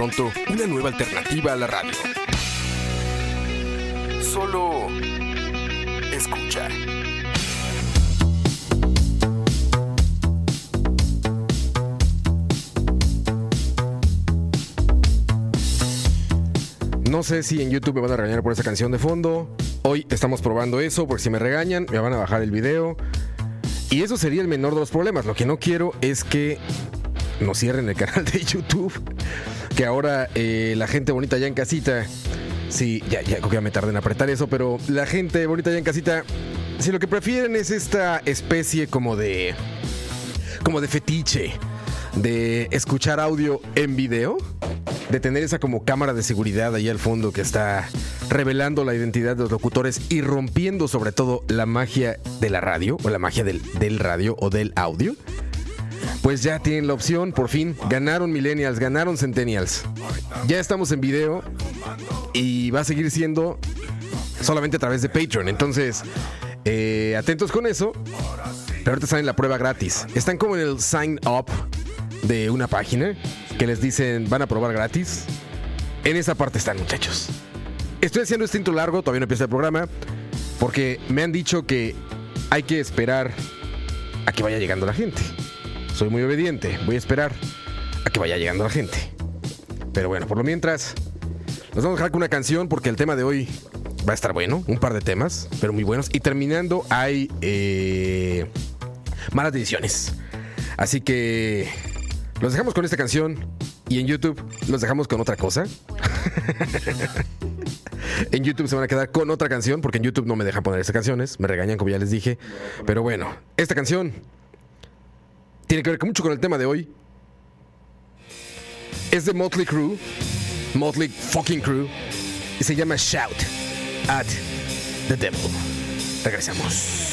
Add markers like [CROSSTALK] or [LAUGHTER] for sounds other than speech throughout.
Una nueva alternativa a la radio. Solo escucha. No sé si en YouTube me van a regañar por esa canción de fondo. Hoy estamos probando eso, porque si me regañan, me van a bajar el video. Y eso sería el menor de los problemas. Lo que no quiero es que nos cierren el canal de [LAUGHS] YouTube. Que ahora eh, la gente bonita ya en casita. Sí, ya, ya ya me tardé en apretar eso, pero la gente bonita ya en casita. Si lo que prefieren es esta especie como de. como de fetiche. De escuchar audio en video de tener esa como cámara de seguridad ahí al fondo que está revelando la identidad de los locutores y rompiendo sobre todo la magia de la radio o la magia del, del radio o del audio. Pues ya tienen la opción, por fin, ganaron millennials, ganaron centennials. Ya estamos en video y va a seguir siendo solamente a través de Patreon. Entonces, eh, atentos con eso. Pero ahorita están la prueba gratis. Están como en el sign up de una página que les dicen van a probar gratis. En esa parte están, muchachos. Estoy haciendo este intro largo, todavía no empieza el programa, porque me han dicho que hay que esperar a que vaya llegando la gente. Soy muy obediente, voy a esperar a que vaya llegando la gente. Pero bueno, por lo mientras, nos vamos a dejar con una canción porque el tema de hoy va a estar bueno, un par de temas, pero muy buenos. Y terminando hay eh, malas decisiones. Así que los dejamos con esta canción y en YouTube los dejamos con otra cosa. [LAUGHS] en YouTube se van a quedar con otra canción porque en YouTube no me dejan poner esas canciones, me regañan como ya les dije. Pero bueno, esta canción tiene que ver mucho con el tema de hoy. Es de Motley Crue, Motley fucking Crue, y se llama Shout at the Devil. Regresamos.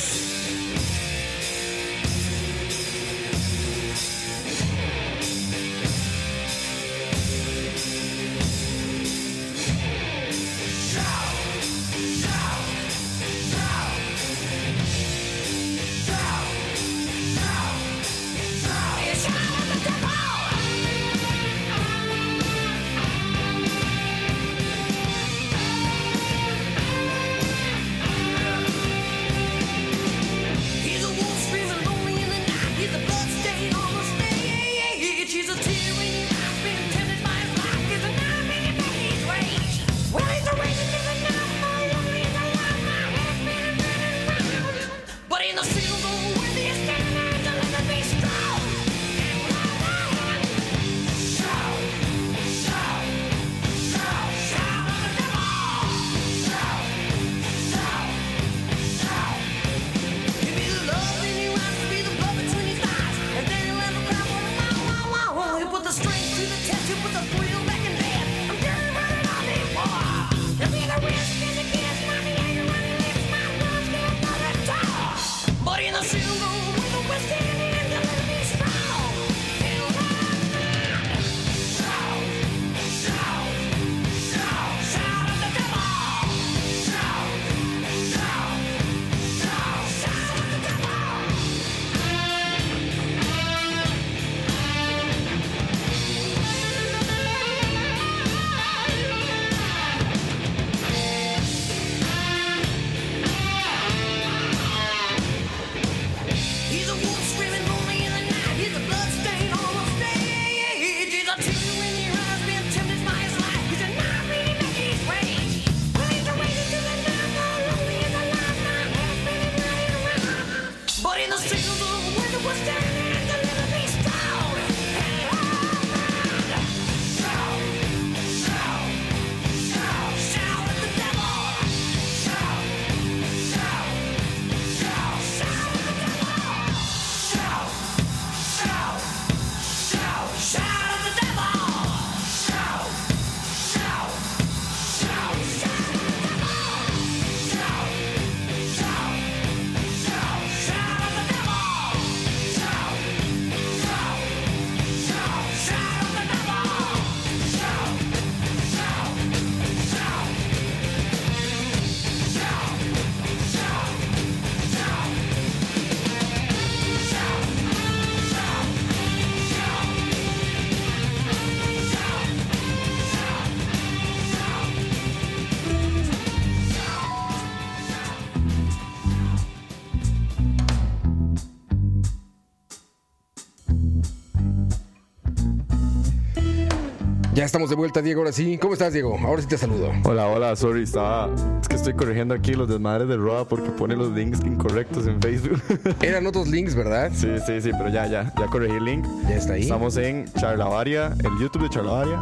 Ya estamos de vuelta, Diego, ahora sí. ¿Cómo estás, Diego? Ahora sí te saludo. Hola, hola, sorry, estaba. Es que estoy corrigiendo aquí los desmadres de Roa porque pone los links incorrectos en Facebook. [LAUGHS] Eran otros links, ¿verdad? sí, sí, sí, pero ya, ya, ya corregí el link. Ya está ahí. Estamos en Charlavaria, el YouTube de Charlavaria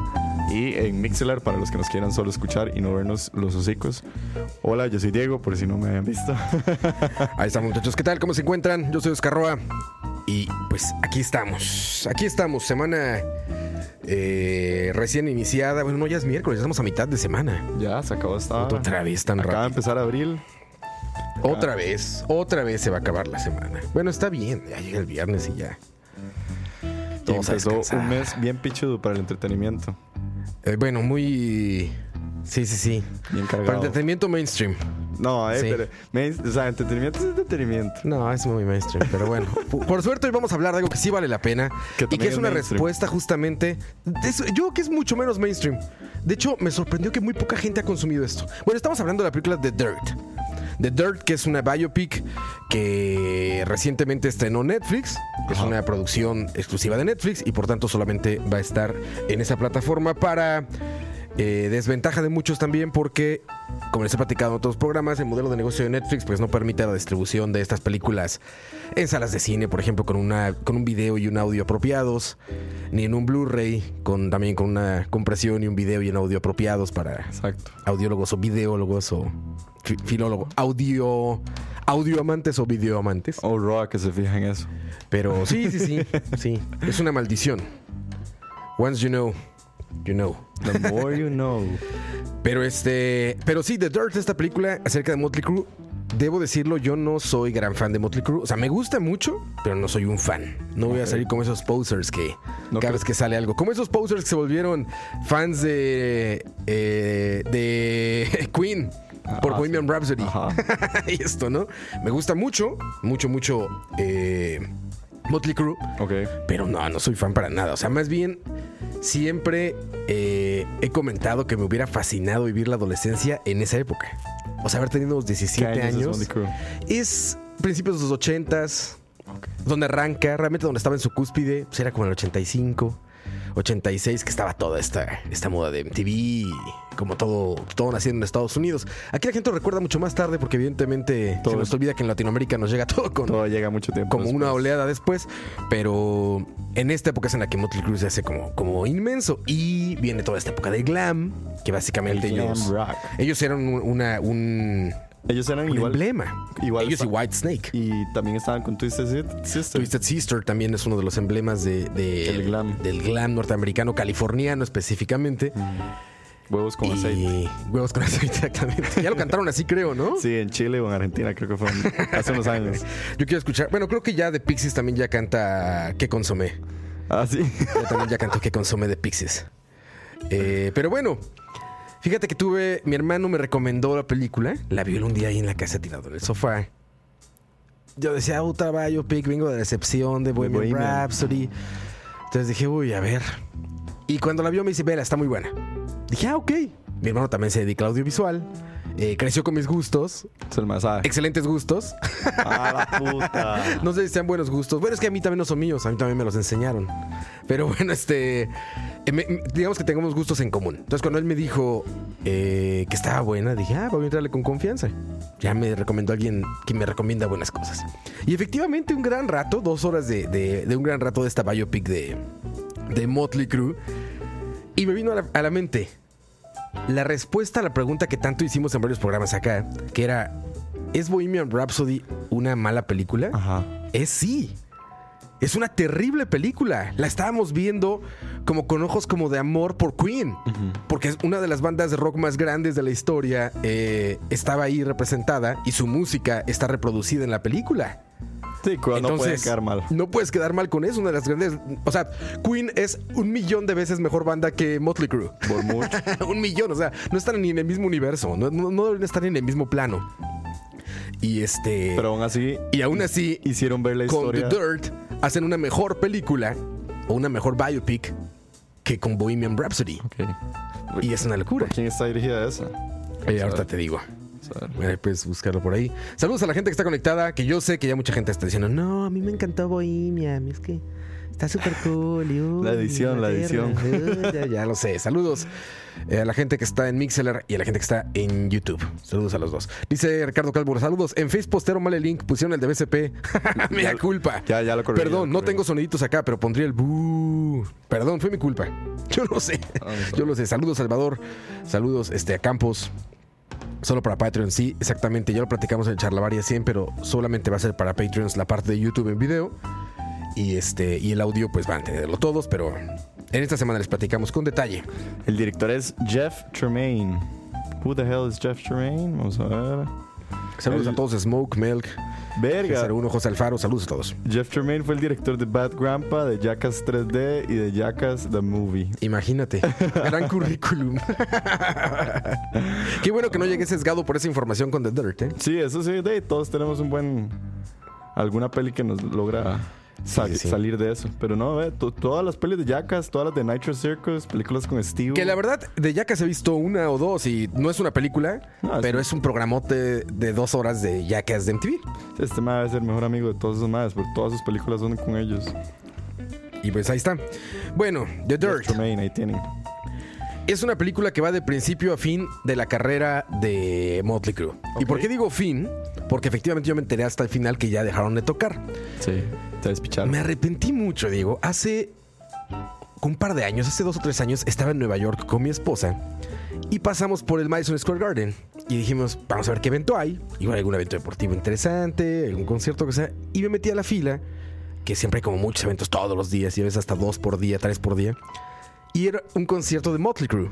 y en Mixelar para los que nos quieran solo escuchar y no vernos los hocicos. Hola, yo soy Diego, por si no me habían visto. [LAUGHS] Ahí estamos, muchachos. ¿Qué tal? ¿Cómo se encuentran? Yo soy Oscar Roa. Y pues aquí estamos. Aquí estamos, semana eh, recién iniciada. Bueno, no, ya es miércoles, ya estamos a mitad de semana. ya, se acabó esta. Otra vez tan Acaba de rápido. empezar abril. Otra vez, otra vez se va a acabar la semana. Bueno, está bien, ya llega el viernes y ya. A empezó un mes bien pichudo para el entretenimiento. Eh, bueno, muy. Sí, sí, sí. Bien Para cargado. entretenimiento mainstream. No, eh, Sí. pero. main- o sea, entretenimiento es entretenimiento. No, es muy mainstream, pero bueno. [LAUGHS] Por suerte hoy vamos a hablar de algo que sí vale la pena Que y que es es una mainstream. respuesta justamente. de yo creo que es mucho menos mainstream. De hecho, me sorprendió que muy poca gente ha consumido esto. Bueno, estamos hablando de la película The Dirt. The Dirt, que es una biopic que recientemente estrenó Netflix. Es Ajá. una producción exclusiva de Netflix y por tanto solamente va a estar en esa plataforma para eh, desventaja de muchos también porque, como les he platicado en otros programas, el modelo de negocio de Netflix pues no permite la distribución de estas películas en salas de cine, por ejemplo, con, una, con un video y un audio apropiados, ni en un Blu-ray, con, también con una compresión y un video y un audio apropiados para Exacto. audiólogos o videólogos o fi- filólogos, audio, audio amantes o video amantes. Oh, Roa, que se fija en eso. Pero sí, sí, sí, sí, es una maldición. Once you know, you know. The more you know. [LAUGHS] Pero este, pero sí, The Dirt, esta película acerca de Motley Crue, debo decirlo, yo no soy gran fan de Motley Crue. O sea, me gusta mucho, pero no soy un fan. No voy a salir como esos posers que No cada creo- vez que sale algo, como esos posers que se volvieron fans de eh, de [LAUGHS] Queen por Ah, Bohemian sí. Rhapsody. [LAUGHS] Y esto, ¿no? Me gusta mucho, mucho, mucho eh, Motley Crue. Ok. Pero no, no soy fan para nada. O sea, más bien siempre eh, he comentado que me hubiera fascinado vivir la adolescencia en esa época. O sea, haber tenido unos ¿Qué 17 años es principios de los 80s, Ok. donde arranca, realmente donde estaba en su cúspide, pues era como en el 85, 86, que estaba toda esta, esta moda de MTV, como todo, todo naciendo en Estados Unidos. Aquí la gente lo recuerda mucho más tarde porque evidentemente Todo. se nos olvida que en Latinoamérica nos llega [LAUGHS] todo con, Todo llega mucho tiempo. como una oleada después, pero en esta época es en la que Motley Crue se hace como, como inmenso y viene toda esta época de glam, que básicamente El glam ellos, rock. ellos eran un, una- un, Ellos eran un igual. emblema. igual ellos y White Snake. Y también estaban con Twisted Sis- Sister. Twisted Sister también es uno de los emblemas de, de- El glam. del glam norteamericano, californiano específicamente. Huevos con y aceite. huevos con aceite, [LAUGHS] exactamente. Ya lo cantaron así, creo, ¿no? Sí, en Chile o en Argentina, creo que fue [LAUGHS] hace unos años. Yo quiero escuchar. Bueno, creo que ya de Pixies también ya canta ¿Qué consomé? Ah, sí. Yo también ya cantó que consume de Pixies. Eh, pero bueno, fíjate que tuve. Mi hermano me recomendó la película. La vio un día ahí en la casa tirado en el sofá. Yo decía, otra biopic, vengo de recepción de Bohemian, Bohemian. Rhapsody. Entonces dije, uy, a ver. Y cuando la vio me dice, vela, está muy buena. Dije, ah, ok. Mi hermano también se dedica al audiovisual. Eh, creció con mis gustos. Es el masaje. Excelentes gustos. Ah, la puta. [LAUGHS] No sé si sean buenos gustos. Bueno, es que a mí también no son míos, a mí también me los enseñaron. Pero [LAUGHS] bueno, este. eh, digamos que tengamos gustos en común. Entonces, cuando él me dijo eh, que estaba buena, dije, ah, voy a entrarle con confianza. Ya me recomendó alguien que me recomienda buenas cosas. Y efectivamente, un gran rato, dos horas de, de- de un gran rato de esta biopic de, de Motley Crue. Y me vino a la, a la mente la respuesta a la pregunta que tanto hicimos en varios programas acá, que era, ¿es Bohemian Rhapsody una mala película? Ajá. Es sí. Es una terrible película. La estábamos viendo como con ojos como de amor por Queen. Porque es una de las bandas de rock más grandes de la historia. eh, estaba ahí representada y su música está reproducida en la película. Sí, cu- no puede quedar mal. No puedes quedar mal con eso. Una de las grandes. O sea, Queen es un millón de veces mejor banda que Motley Crue. Por mucho. [LAUGHS] un millón. O sea, no están ni en el mismo universo. No, no, no deben estar en el mismo plano. Y este. Pero aún así, y aún así, hicieron ver la con historia. The Dirt hacen una mejor película o una mejor biopic que con Bohemian Rhapsody. Y es una locura. ¿Por quién está dirigida esa? Eh, ahorita te digo. Bueno, puedes buscarlo por ahí. Saludos a la gente que está conectada, que yo sé que ya mucha gente está diciendo, no, a mí me encantó Bohemian, es que Está súper cool. uy, La edición, la. Uh, [LAUGHS] ya, ya lo sé. Saludos eh, a la gente que está en Mixeler y a la gente que está en YouTube. Saludos a los dos. Dice Ricardo Calvo, saludos. En Face postero mal el link, pusieron el de BCP. Me da culpa. Ya, ya lo corregí, ya Perdón, lo no tengo soniditos acá, pero pondría el. Perdón, fue mi culpa. [LAUGHS] Yo lo sé. Ah. Yo lo sé. Saludos, Salvador. Saludos este, a Campos. Solo para Patreon, sí, exactamente. Ya lo platicamos en Charlavaria 100, pero solamente va a ser para Patreons la parte de YouTube en video. Y este y el audio, pues van a tenerlo todos, pero en esta semana les platicamos con detalle. El director es Jeff Tremaine. Who the hell is Jeff Tremaine? Vamos a ver. Saludos El- a todos, Smoke, Milk, Verga. 01, José Alfaro, saludos a todos. Jeff Tremaine fue el director de Bad Grandpa, de Jackass 3D y de Jackass The Movie. Imagínate, [LAUGHS] gran currículum. Qué bueno que no llegué sesgado por esa información con The Dirt, ¿eh? Sí, eso sí, de, todos tenemos un buen. alguna peli que nos logra sal- Sí, sí. salir de eso. Pero no, to- todas las pelis de Jackass, todas las de Nitro Circus, películas con Steve. Que la verdad, de Jackass he visto una o dos y no es una película, No, pero es un programote de dos horas de Jackass de MTV. Este mae debe ser el mejor amigo de todos esos madres, porque todas sus películas son con ellos. Y pues ahí está. Bueno, The Dirt Tremaine, ahí tienen. Es una película que va de principio a fin de la carrera de Motley Crue. ¿Y por qué digo fin? Porque efectivamente yo me enteré hasta el final que ya dejaron de tocar. Sí, te despicharon. Me arrepentí mucho, Diego. Hace un par de años, hace dos o tres años, estaba en Nueva York con mi esposa y pasamos por el Madison Square Garden y dijimos, vamos a ver qué evento hay. Igual algún evento deportivo interesante, algún concierto que sea. Y me metí a la fila, que siempre hay como muchos eventos todos los días y a veces hasta dos por día, tres por día. Y era un concierto de Motley Crue.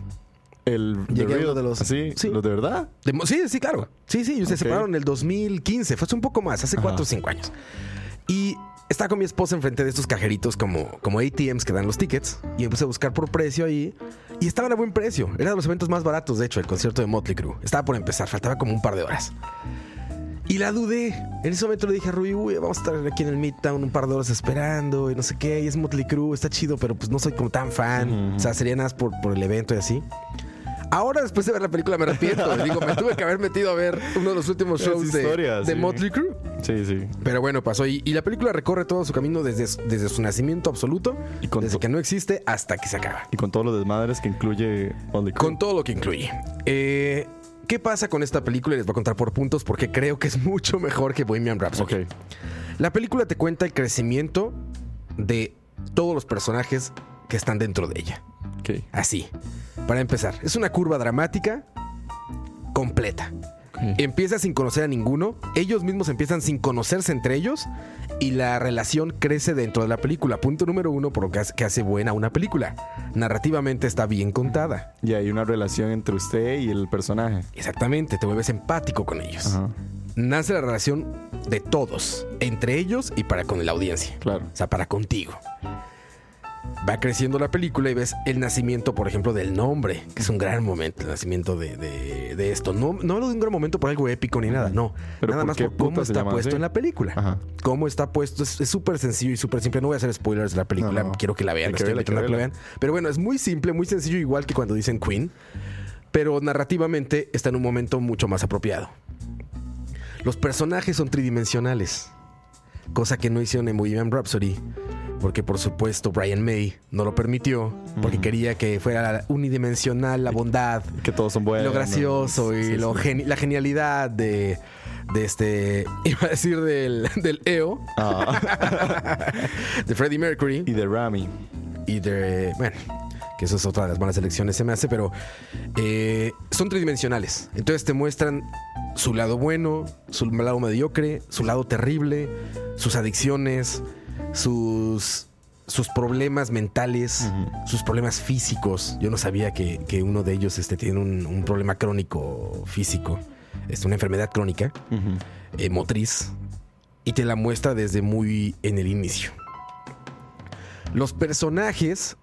El Llegué uno de los- sí. ¿Los de verdad? De sí, sí, claro. Sí, sí, ellos se Ok. separaron en el 2015, fue hace un poco más, hace Ajá. 4 o 5 años. Y estaba con mi esposa enfrente de estos cajeritos como, como ATMs que dan los tickets y empecé a buscar por precio ahí y estaban a buen precio. Era de los eventos más baratos, de hecho, el concierto de Motley Crue. Estaba por empezar, faltaba como un par de horas. Y la dudé. En ese momento le dije a Rui, uy, vamos a estar aquí en el Midtown un par de horas esperando y no sé qué. Y es Motley Crue, está chido, pero pues no soy como tan fan. O sea, sería nada más por, por el evento y así. Ahora, después de ver la película, me arrepiento. [LAUGHS] Digo, me tuve que haber metido a ver uno de los últimos shows de, de sí. Motley Crue. Sí, sí. Pero bueno, pasó. Y, y la película recorre todo su camino desde, desde su nacimiento absoluto, Y con desde que no existe hasta que se acaba. Y con todos los desmadres que incluye Motley Crue. Con todo lo que incluye. Eh, ¿Qué pasa con esta película? Y les voy a contar por puntos porque creo que es mucho mejor que Bohemian Rhapsody. Ok. La película te cuenta el crecimiento de todos los personajes que están dentro de ella. Ok. Así. Para empezar, es una curva dramática completa. Empieza sin conocer a ninguno, ellos mismos empiezan sin conocerse entre ellos y la relación crece dentro de la película. Punto número uno por lo que hace, que hace buena una película. Narrativamente está bien contada. Y hay una relación entre usted y el personaje. Exactamente, te vuelves empático con ellos. Ajá. Nace la relación de todos, entre ellos y para con la audiencia. Claro. O sea, para contigo. Va creciendo la película y ves el nacimiento, por ejemplo, del nombre, que es un gran momento, el nacimiento de, de- de esto. No, no hablo de un gran momento por algo épico ni nada, no. Pero nada ¿por más por cómo está puesto así? en la película. Ajá. Cómo está puesto es súper sencillo y súper simple. No voy a hacer spoilers de la película, No, no. quiero que la vean, que estoy la vean. Pero bueno, es muy simple, muy sencillo, igual que cuando dicen Queen, pero narrativamente está en un momento mucho más apropiado. Los personajes son tridimensionales, cosa que no hicieron en Bohemian Rhapsody, porque por supuesto Brian May no lo permitió, porque quería que fuera unidimensional la bondad, Que todos son buenos. lo gracioso y Sí, lo sí. geni- la genialidad de, de este, [LAUGHS] iba a decir del, del EO, Ah. [LAUGHS] de Freddie Mercury y de Rami. y de, bueno, que eso es otra de las malas elecciones se me hace, pero eh, son tridimensionales. Entonces te muestran su lado bueno, su lado mediocre, su lado terrible, sus adicciones, sus, sus problemas mentales, sus problemas físicos. Yo no sabía que, que uno de ellos este, tiene un, un problema crónico físico, es una enfermedad crónica eh, motriz y te la muestra desde muy en el inicio. Los personajes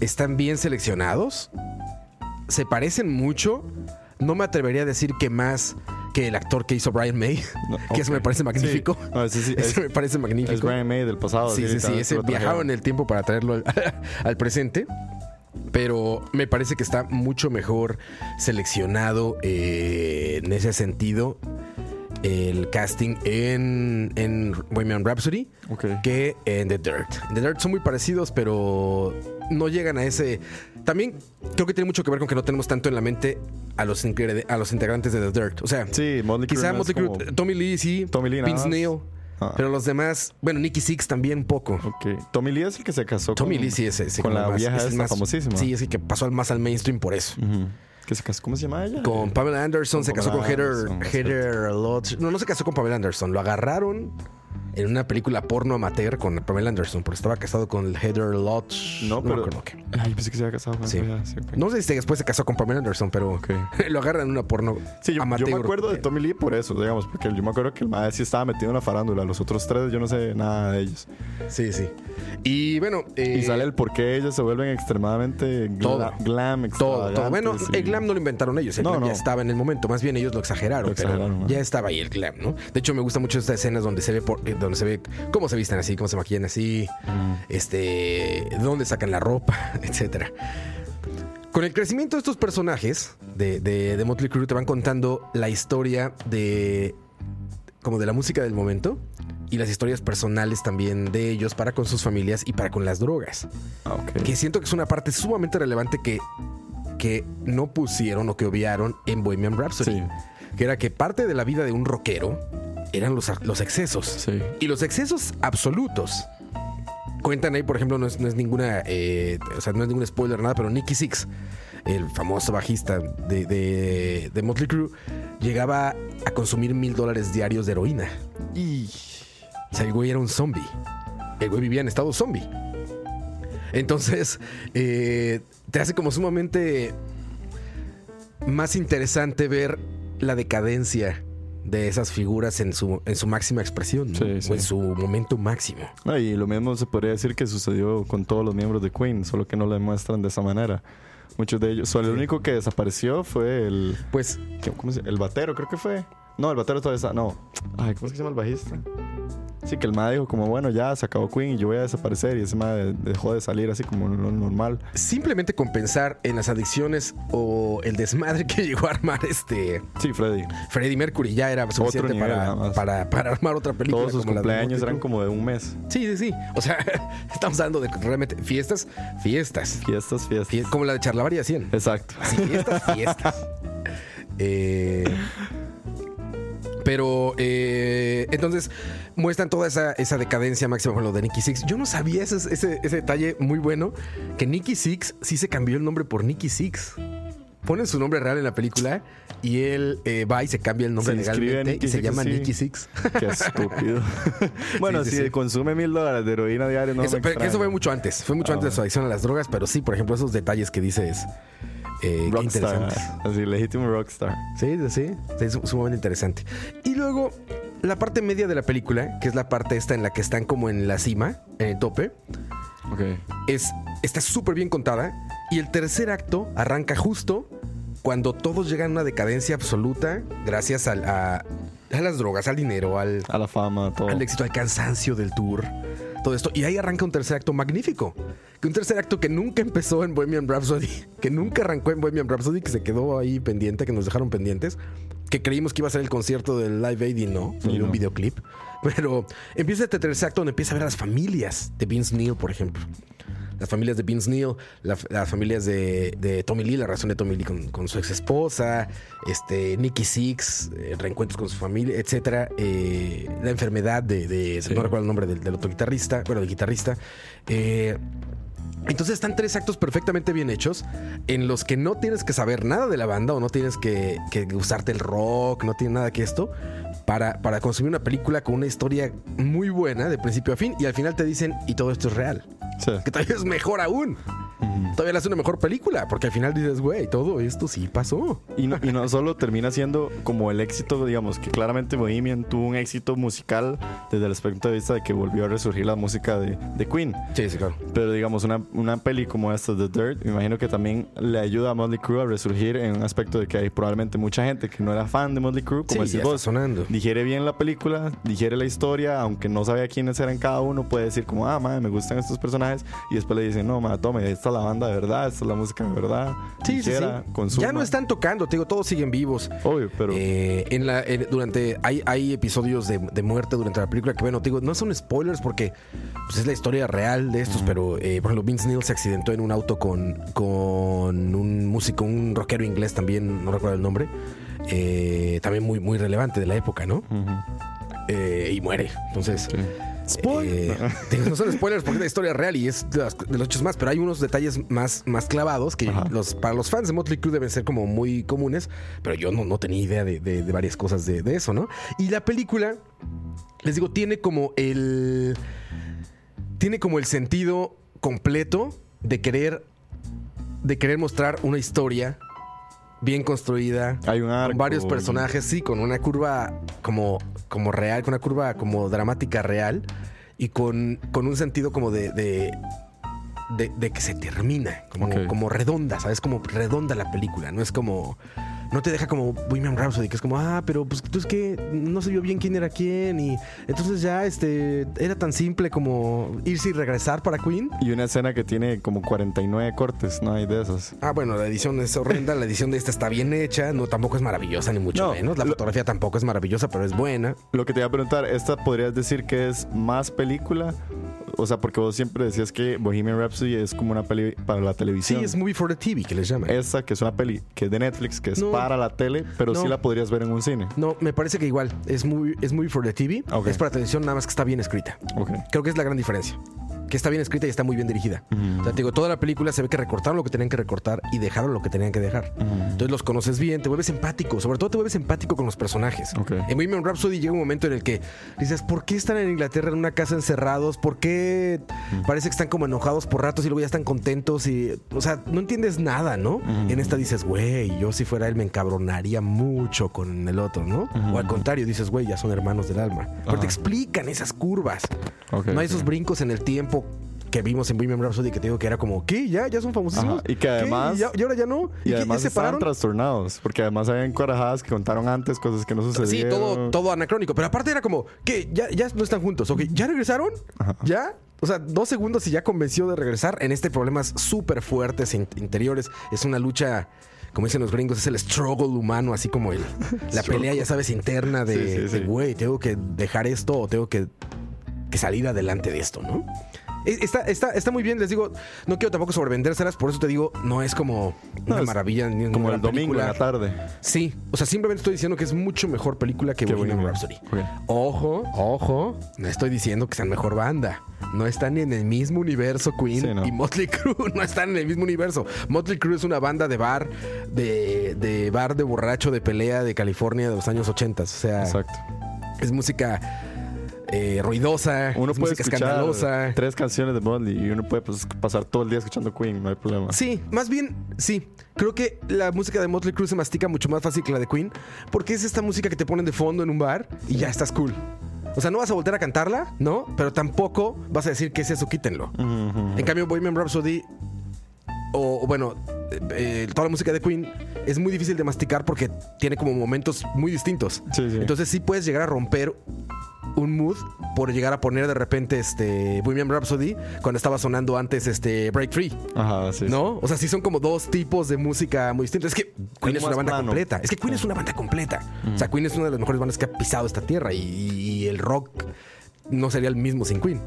están bien seleccionados, se parecen mucho. No me atrevería a decir que más que el actor que hizo Brian May, No, [LAUGHS] que eso me parece magnífico. Sí. No, ese sí, [LAUGHS] Eso es, me parece es magnífico. Brian May del pasado. Sí, sí, sí, ese viajaron en el tiempo para traerlo al, [LAUGHS] al presente. Pero me parece que está mucho mejor seleccionado eh, en ese sentido. El casting en, en Bohemian Rhapsody que en The Dirt. En The Dirt son muy parecidos, pero no llegan a ese. También creo que tiene mucho que ver con que no tenemos tanto en la mente a los, a los integrantes de The Dirt. O sea, Sí, Motley quizá no es Motley Crue, como- Tommy Lee sí, Tommy Lee Vince. Neil, Ah. pero los demás, bueno, Nicky Six también poco. Ok. Tommy Lee es el que se casó Tommy con, Lee sí es ese con la más- vieja más- famosísima. Sí, es el que pasó al más al mainstream por eso. Que se casó, ¿Cómo se llama ella? Con Pamela Anderson, Con se casó con Heather, Anderson, Heather Lodge. No, no se casó con Pamela Anderson. Lo agarraron en una película porno amateur con Pamela Anderson, porque estaba casado con Heather Lodge. No, me pero. Ay, pensé que se había casado con Sí. Sí, ok. No sé si después se casó con Pamela Anderson, pero [LAUGHS] lo agarran en una porno Sí, yo, yo amateur. me acuerdo de Tommy Lee por eso, digamos, porque yo me acuerdo que el maestro sí estaba metido en la farándula. Los otros tres, yo no sé nada de ellos. Sí, sí. Y bueno, eh, y sale el por qué ellos se vuelven extremadamente Todo. glam, todo, todo. Bueno, el glam no lo inventaron ellos, el No, glam ya no. estaba en el momento, más bien ellos lo exageraron, Lo pero ¿no? ya estaba ahí el glam, ¿no? De hecho, me gusta mucho esta escenas donde se ve por- eh, donde se ve cómo se visten así, cómo se maquillan así, este, de dónde sacan la ropa, [LAUGHS] etcétera. Con el crecimiento de estos personajes de, de, de Motley Crue te van contando la historia de como de la música del momento y las historias personales también de ellos para con sus familias y para con las drogas Ah, que siento que es una parte sumamente relevante que, que no pusieron o que obviaron en Bohemian Rhapsody. Sí. Que era que parte de la vida de un rockero eran los, los excesos. Sí. Y los excesos absolutos. Cuentan ahí, por ejemplo, no es, no es ninguna, eh, o sea, no es ningún spoiler, nada, pero Nicky Six, el famoso bajista de, de, de Motley Crue, llegaba a consumir mil dólares diarios de heroína. Y. O sea, el güey era un zombie. El güey vivía en estado zombie. Entonces, eh, te hace como sumamente más interesante ver la decadencia de esas figuras en su, en su máxima expresión, ¿no? Sí, sí. o en su momento máximo. No, y lo mismo se podría decir que sucedió con todos los miembros de Queen, solo que no lo demuestran de esa manera. Muchos de ellos. Solo el único que desapareció fue el. Pues ¿qué- ¿Cómo se El batero, creo que fue. No, el batero todavía está. No. Ay, ¿cómo es que se llama el bajista? Sí, que el MAD dijo como, bueno, ya se acabó Queen y yo voy a desaparecer. Y ese MAD dejó de salir así como lo normal. simplemente con pensar en las adicciones o el desmadre que [LAUGHS] llegó a armar este Sí, Freddy. Freddie Mercury ya era suficiente nivel, para, para, para armar otra película. Todos sus cumpleaños eran como de un mes. Sí, sí, sí. O sea, [LAUGHS] estamos hablando de realmente fiestas, fiestas. Fiestas, fiestas. Fie- como la de Charlavaria 100. Exacto. Sí, fiestas, [LAUGHS] fiestas. Eh, pero eh, entonces muestran toda esa, esa decadencia máxima con lo de Nicky Six. Yo no sabía ese, ese, ese detalle muy bueno que Nicky Six sí se cambió el nombre por Nicky Six. Ponen su nombre real en la película y él eh, va y se cambia el nombre Se legalmente y se llama sí. Nicky Six. Qué estúpido. [LAUGHS] [LAUGHS] bueno, Sí, sí, si consume mil dólares de heroína diaria, no eso, me pero que eso fue mucho antes. Fue mucho Ah, antes de su adicción a las drogas, pero sí, por ejemplo, esos detalles que dices. Eh, Rockstar. Así, legítimo rockstar. Sí, sí, sí, es sumamente interesante. Y luego, la parte media de la película, que es la parte esta en la que están como en la cima, en el tope, Ok. es, está súper bien contada. Y el tercer acto arranca justo cuando todos llegan a una decadencia absoluta gracias al- a, a las drogas, al dinero, al, A la fama, todo. al éxito, al cansancio del tour. Todo esto. Y ahí arranca un tercer acto magnífico. Que un tercer acto que nunca empezó en Bohemian Rhapsody. [LAUGHS] Que nunca arrancó en Bohemian Rhapsody. Que se quedó ahí pendiente. Que nos dejaron pendientes. Que creímos que iba a ser el concierto del Live Aid y no. Y Ni un videoclip. Pero empieza este tercer acto donde empieza a ver a las familias de Vince Neil, por ejemplo. Las familias de Vince Neil, la- las familias de, de Tommy Lee, la razón de Tommy Lee con, con su ex esposa, este, Nicky Six, eh, reencuentros con su familia, etcétera. eh, la enfermedad de, de- Sí. no recuerdo el nombre del, del otro guitarrista, bueno, del guitarrista. eh, entonces están tres actos perfectamente bien hechos en los que no tienes que saber nada de la banda o no tienes que, gustarte el rock, no tiene nada que esto, para, para consumir una película con una historia muy buena de principio a fin y al final te dicen, y todo esto es real. Sí. Que todavía es mejor aún. Todavía le hace una mejor película, porque al final dices, güey, todo esto sí pasó. Y no, y no solo termina siendo como el éxito, digamos, que claramente Bohemian tuvo un éxito musical desde el aspecto de vista de que volvió a resurgir la música de, de Queen. Sí, sí, claro. Pero digamos, una, una peli como esta, The Dirt, me imagino que también le ayuda a Motley Crue a resurgir en un aspecto de que hay probablemente mucha gente que no era fan de Motley Crue, como Sí, decís ya está sonando. Digiere bien la película, digiere la historia, aunque no sabía quiénes eran cada uno, puede decir como, ah, madre, me gustan estos personajes, y después le dicen, no, madre, tome, esta es la banda de verdad, esta es la música de verdad. Sí, sí, Dijera, sí. consuma. Ya no están tocando, te digo, todos siguen vivos. Obvio, pero. Eh, en la, en- durante hay, hay episodios de, de muerte durante la película que bueno, te digo, no son spoilers porque pues, es la historia real de estos, pero eh, por ejemplo, Vince Neil se accidentó en un auto con, con un músico, un rockero inglés también, no recuerdo el nombre, eh, también muy, muy relevante de la época, ¿no? Eh, y muere. Entonces, Spoiler. eh, [LAUGHS] digo, no son spoilers porque es la historia real y es de, las- de los hechos más, pero hay unos detalles más, más clavados que Ajá. los, para los fans de Motley Crue deben ser como muy comunes, pero yo no, no tenía idea de, de- de varias cosas de, de eso, ¿no? Y la película, les digo, tiene como el. Tiene como el sentido completo de querer. De querer mostrar una historia bien construida, Hay un arco. con varios personajes, sí, con una curva como, como real, con una curva como dramática real y con, con un sentido como de, de, de- de que se termina, como, como redonda, ¿sabes? Como redonda la película, no es como... No te deja como Bohemian Rhapsody, que es como, ah, pero pues tú es que no se vio bien quién era quién y entonces ya este era tan simple como irse y regresar para Queen. Y una escena que tiene como 49 cortes, no hay de esas. Ah, bueno, la edición es horrenda, la edición de esta está bien hecha, no tampoco es maravillosa ni mucho No, menos, la lo- fotografía tampoco es maravillosa, pero es buena. Lo que te iba a preguntar, ¿esta podrías decir que es más película? O sea, porque vos siempre decías que Bohemian Rhapsody es como una peli para la Sí, televisión. es movie for the TV que les llaman. Esta, que es una peli que es de Netflix, que es No. para la tele, pero No. sí la podrías ver en un cine. No, me parece que igual, es muy, es movie for the TV, es para televisión, nada más que está bien escrita. Creo que es la gran diferencia. Que está bien escrita y está muy bien dirigida. O sea, te digo, toda la película se ve que recortaron lo que tenían que recortar y dejaron lo que tenían que dejar. Entonces los conoces bien, te vuelves empático, sobre todo te vuelves empático con los personajes. Ok. En Bohemian Rhapsody llega un momento en el que dices, ¿por qué están en Inglaterra en una casa encerrados? ¿Por qué parece que están como enojados por ratos y luego ya están contentos? y O sea, no entiendes nada, ¿no? En esta dices, güey, yo si fuera él me encabronaría mucho con el otro, ¿no? O al contrario, dices, güey, ya son hermanos del alma. Pero Ajá. te explican esas curvas. Ok, no hay ok. esos brincos en el tiempo que vimos en Bohemian Rhapsody que te digo que era como, ¿qué? ¿Ya? ¿Ya son famosísimos? Ajá, y que además- ¿Y, ya- y ahora ya no? Y qué? además ¿Ya se estaban trastornados, porque además habían corajadas que contaron antes cosas que no Sí, sucedieron. todo, todo anacrónico. Pero aparte era como, ¿qué? ¿Ya, ya no están juntos? ¿Ok? ¿Ya regresaron? ¿Ya? O sea, dos segundos y ya convenció de regresar en este problemas súper fuertes in- interiores. Es una lucha, como dicen los gringos, es el struggle humano, así como el, [LAUGHS] la pelea, ya sabes, interna de, Sí, sí, sí. de, güey, tengo que dejar esto o tengo que, que salir adelante de esto, ¿no? E- Está, está, está muy bien, les digo, no quiero tampoco sobrevendérselas, por eso te digo, no es como No, una es maravilla ni una Como el domingo en la tarde. Sí, o sea, simplemente estoy diciendo que es mucho mejor película que Bohemian. Rhapsody. Ojo, ojo, no estoy diciendo que sean mejor banda. No están en el mismo universo Queen Sí, no. y Motley Crue [LAUGHS] no están en el mismo universo. Motley Crue es una banda de bar, de, de bar de borracho de pelea de California de los años 80. O sea, Exacto. es música eh, ruidosa, Uno es puede música escuchar escandalosa. tres canciones de Motley y uno puede pues, pasar todo el día escuchando Queen, no hay problema. Sí, más bien, sí. Creo que la música de Motley Crue se mastica mucho más fácil que la de Queen, porque es esta música que te ponen de fondo en un bar y ya estás cool. O sea, no vas a volver a cantarla, ¿no? Pero tampoco vas a decir que es eso, quítenlo. En cambio, Bohemian Rhapsody, o, o bueno, eh, eh, toda la música de Queen es muy difícil de masticar porque tiene como momentos muy distintos. Sí, sí. Entonces sí puedes llegar a romper un mood por llegar a poner de repente este Bohemian Rhapsody cuando estaba sonando antes este Break Free. Ajá, sí. sí. ¿No? O sea, sí son como dos tipos de música muy distintos. Es que Queen es una banda plano. completa. Es que Queen es una banda completa. O sea, Queen es una de las mejores bandas que ha pisado esta tierra y, y el rock no sería el mismo sin Queen.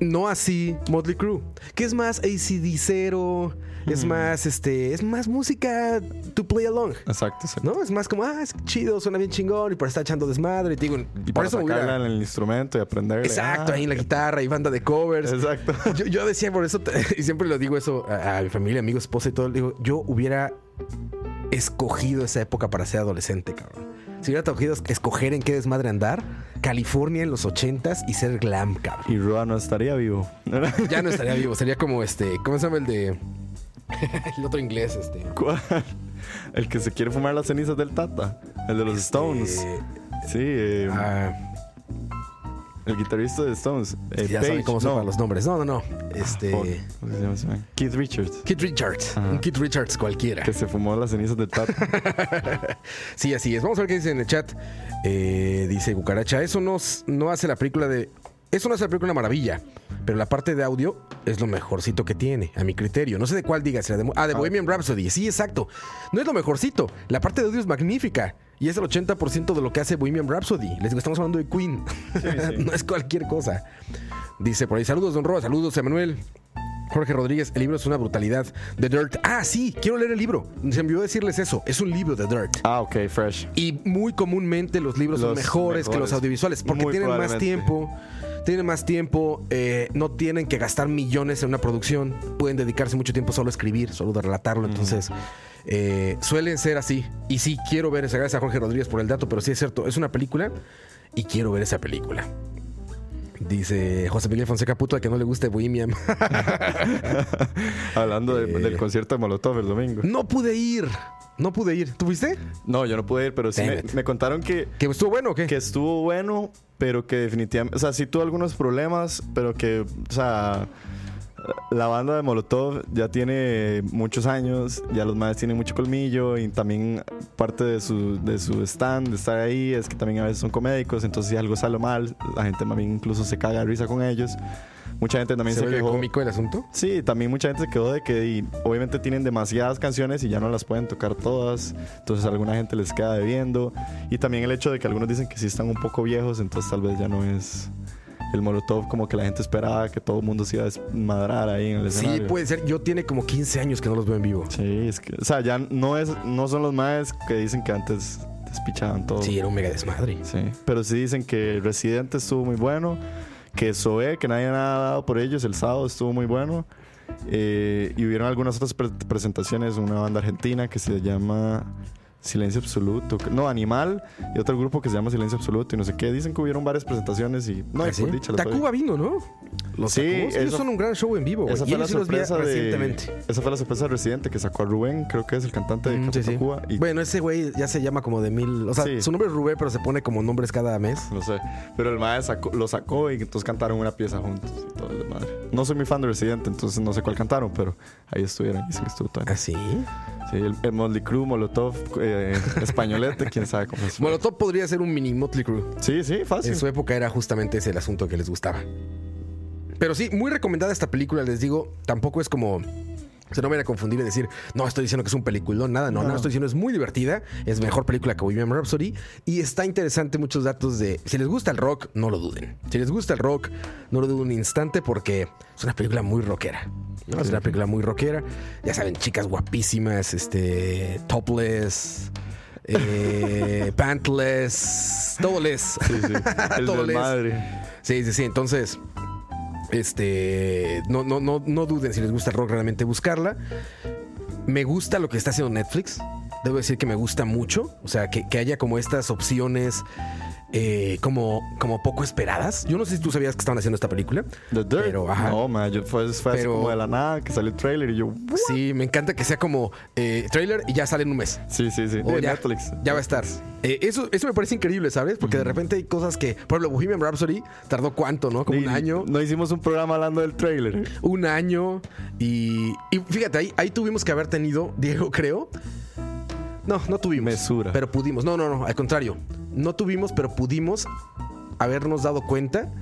No así Motley Crue, que es más ACD0, es más este, es más música to play along. Exacto, exacto. ¿No? Es más como, ah, es chido, suena bien chingón y por estar echando desmadre. Y digo, Y por para eso hubiera- en el instrumento y aprenderle. Exacto, Ah, ahí en la guitarra y banda de covers. Exacto. Yo, yo decía por eso, [LAUGHS] y siempre lo digo eso a, a mi familia, amigos, esposa y todo. Digo, yo hubiera escogido esa época para ser adolescente, cabrón. Si hubiera escogido escoger en qué desmadre andar, California en los ochentas y ser glam, cabrón. Y Roa no estaría vivo. [LAUGHS] Ya no estaría vivo, sería como este, ¿cómo se llama el de [LAUGHS] el otro inglés, este? ¿Cuál? El que se quiere fumar las cenizas del Tata. El de los Stones. Eh, Sí, eh, ah, el guitarrista de Stones. Eh, ya saben cómo son no. los nombres. No, no, no. Este. Fuck, ¿cómo se llama ese man? Keith Richards. Keith Richards. Ajá. Un Keith Richards cualquiera. Que se fumó las cenizas del Tata. [LAUGHS] Sí, así es. Vamos a ver qué dice en el chat. Eh, dice Cucaracha, eso no, no hace la película de eso no es la película una maravilla, pero la parte de audio es lo mejorcito que tiene, a mi criterio. No sé de cuál digas. la de- ah, de Bohemian Rhapsody. Sí, exacto. No es lo mejorcito. La parte de audio es magnífica. Y es el 80% de lo que hace Bohemian Rhapsody. Les digo, estamos hablando de Queen. [LAUGHS] no es cualquier cosa. Dice por ahí, saludos, don Roa, saludos, Emanuel. Jorge Rodríguez, el libro es una brutalidad. The Dirt. Ah, sí, quiero leer el libro. Se envió a decirles eso. Es un libro, The Dirt. Ah, ok, fresh. Y muy comúnmente los libros son mejores, que los audiovisuales porque Muy tienen más tiempo. Tienen más tiempo, eh, no tienen que gastar millones en una producción, pueden dedicarse mucho tiempo solo a escribir, solo a relatarlo. Entonces, eh, suelen ser así. Y sí, quiero ver esa. Gracias a Jorge Rodríguez por el dato, pero sí es cierto, es una película y quiero ver esa película. Dice José Miguel Fonseca, puto de que no le guste Bohemian. [LAUGHS] Hablando de- Eh. del concierto de Molotov el domingo. no pude ir, no pude ir. ¿Tú fuiste? No, yo no pude ir, pero sí me contaron que, ¿Que estuvo bueno o qué? que estuvo bueno, pero que definitivamente, o sea, sí tuvo algunos problemas, pero que, o sea, la banda de Molotov ya tiene muchos años, ya los madres tienen mucho colmillo y también parte de su, de su stand, de estar ahí, es que también a veces son comédicos, entonces si algo sale mal, la gente bien incluso se caga de risa con ellos. Mucha gente también ¿Se se, quejó. cómico el asunto? Sí, también mucha gente se quedó de que y, obviamente tienen demasiadas canciones y ya no las pueden tocar todas. Entonces a alguna gente les queda debiendo. Y también el hecho de que algunos dicen que sí están un poco viejos, entonces tal vez ya no es el Molotov como que la gente esperaba que todo el mundo se iba a desmadrar ahí en el Sí, escenario. puede ser. Yo tiene como 15 años que no los veo en vivo. Sí, es que, o sea, ya no, es, no son los más que dicen que antes despichaban todo. Sí, era un mega desmadre. Sí, pero sí dicen que Residente estuvo muy bueno, que Zoé, que nadie nada ha dado por ellos, el sábado estuvo muy bueno. Eh, y hubieron algunas otras pre- presentaciones, una banda argentina que se llama Silencio Absoluto, no, Animal, y otro grupo que se llama Silencio Absoluto y no sé qué. Dicen que hubieron varias presentaciones y no, y ¿Ah, sí? por dicha Tacuba vino, ¿no? Los Sí, Tacubas, ellos son un gran show en vivo. Esa Y fue, la sorpresa de, recientemente. esa fue la sorpresa de Residente que sacó a Rubén, creo que es el cantante de Mm, sí. Y Bueno, ese güey ya se llama como de mil. O sea, Sí. su nombre es Rubén, pero se pone como nombres cada mes. No sé. Pero el maestro sacó- lo sacó y entonces cantaron una pieza juntos y todo el madre. No soy muy fan de Residente, entonces no sé cuál cantaron, pero ahí estuvieron. Dicen que estuvo todo. ¿Ah, sí? Sí, el, el Motley Crue, Molotov, eh, Españolete, quién sabe cómo es. Molotov podría ser un mini Motley Crue. Sí, sí, fácil. En su época era justamente ese el asunto que les gustaba. Pero sí, muy recomendada esta película, les digo. Tampoco es como. Se no me vayan a confundir y decir, no, estoy diciendo que es un peliculón, nada, no, No. estoy diciendo es muy divertida, es mejor película que Bohemian Rhapsody y está interesante muchos datos de, si les gusta el rock, no lo duden. Si les gusta el rock, no lo duden un instante porque es una película muy rockera. ¿no? Es una película muy rockera. Ya saben, chicas guapísimas, este, topless, eh, [LAUGHS] pantless, todo les. Sí, sí. [LAUGHS] El Todo les. Sí, sí, sí. Entonces, este, no, no, no, no duden si les gusta el rock realmente buscarla. Me gusta lo que está haciendo Netflix. Debo decir que me gusta mucho. O sea, que, que haya como estas opciones eh, como, como poco esperadas. Yo no sé si tú sabías que estaban haciendo esta película. The Dirt. Pero, ajá. No, man, yo, fue, fue así como de la nada que salió el trailer y yo. "What?". Sí, me encanta que sea como eh, trailer y ya sale en un mes. Sí, sí, sí. O De ya, Netflix. ya va a estar. Eh, eso, eso me parece increíble, ¿sabes? Porque de repente hay cosas que, por ejemplo, Bohemian Rhapsody tardó cuánto, ¿no? Como Y un año. No hicimos un programa hablando del trailer. un año y, y fíjate, ahí, ahí tuvimos que haber tenido, [LAUGHS] Diego, creo. No, no tuvimos. Mesura. Pero pudimos. No, no, no, al contrario. No tuvimos, pero pudimos habernos dado cuenta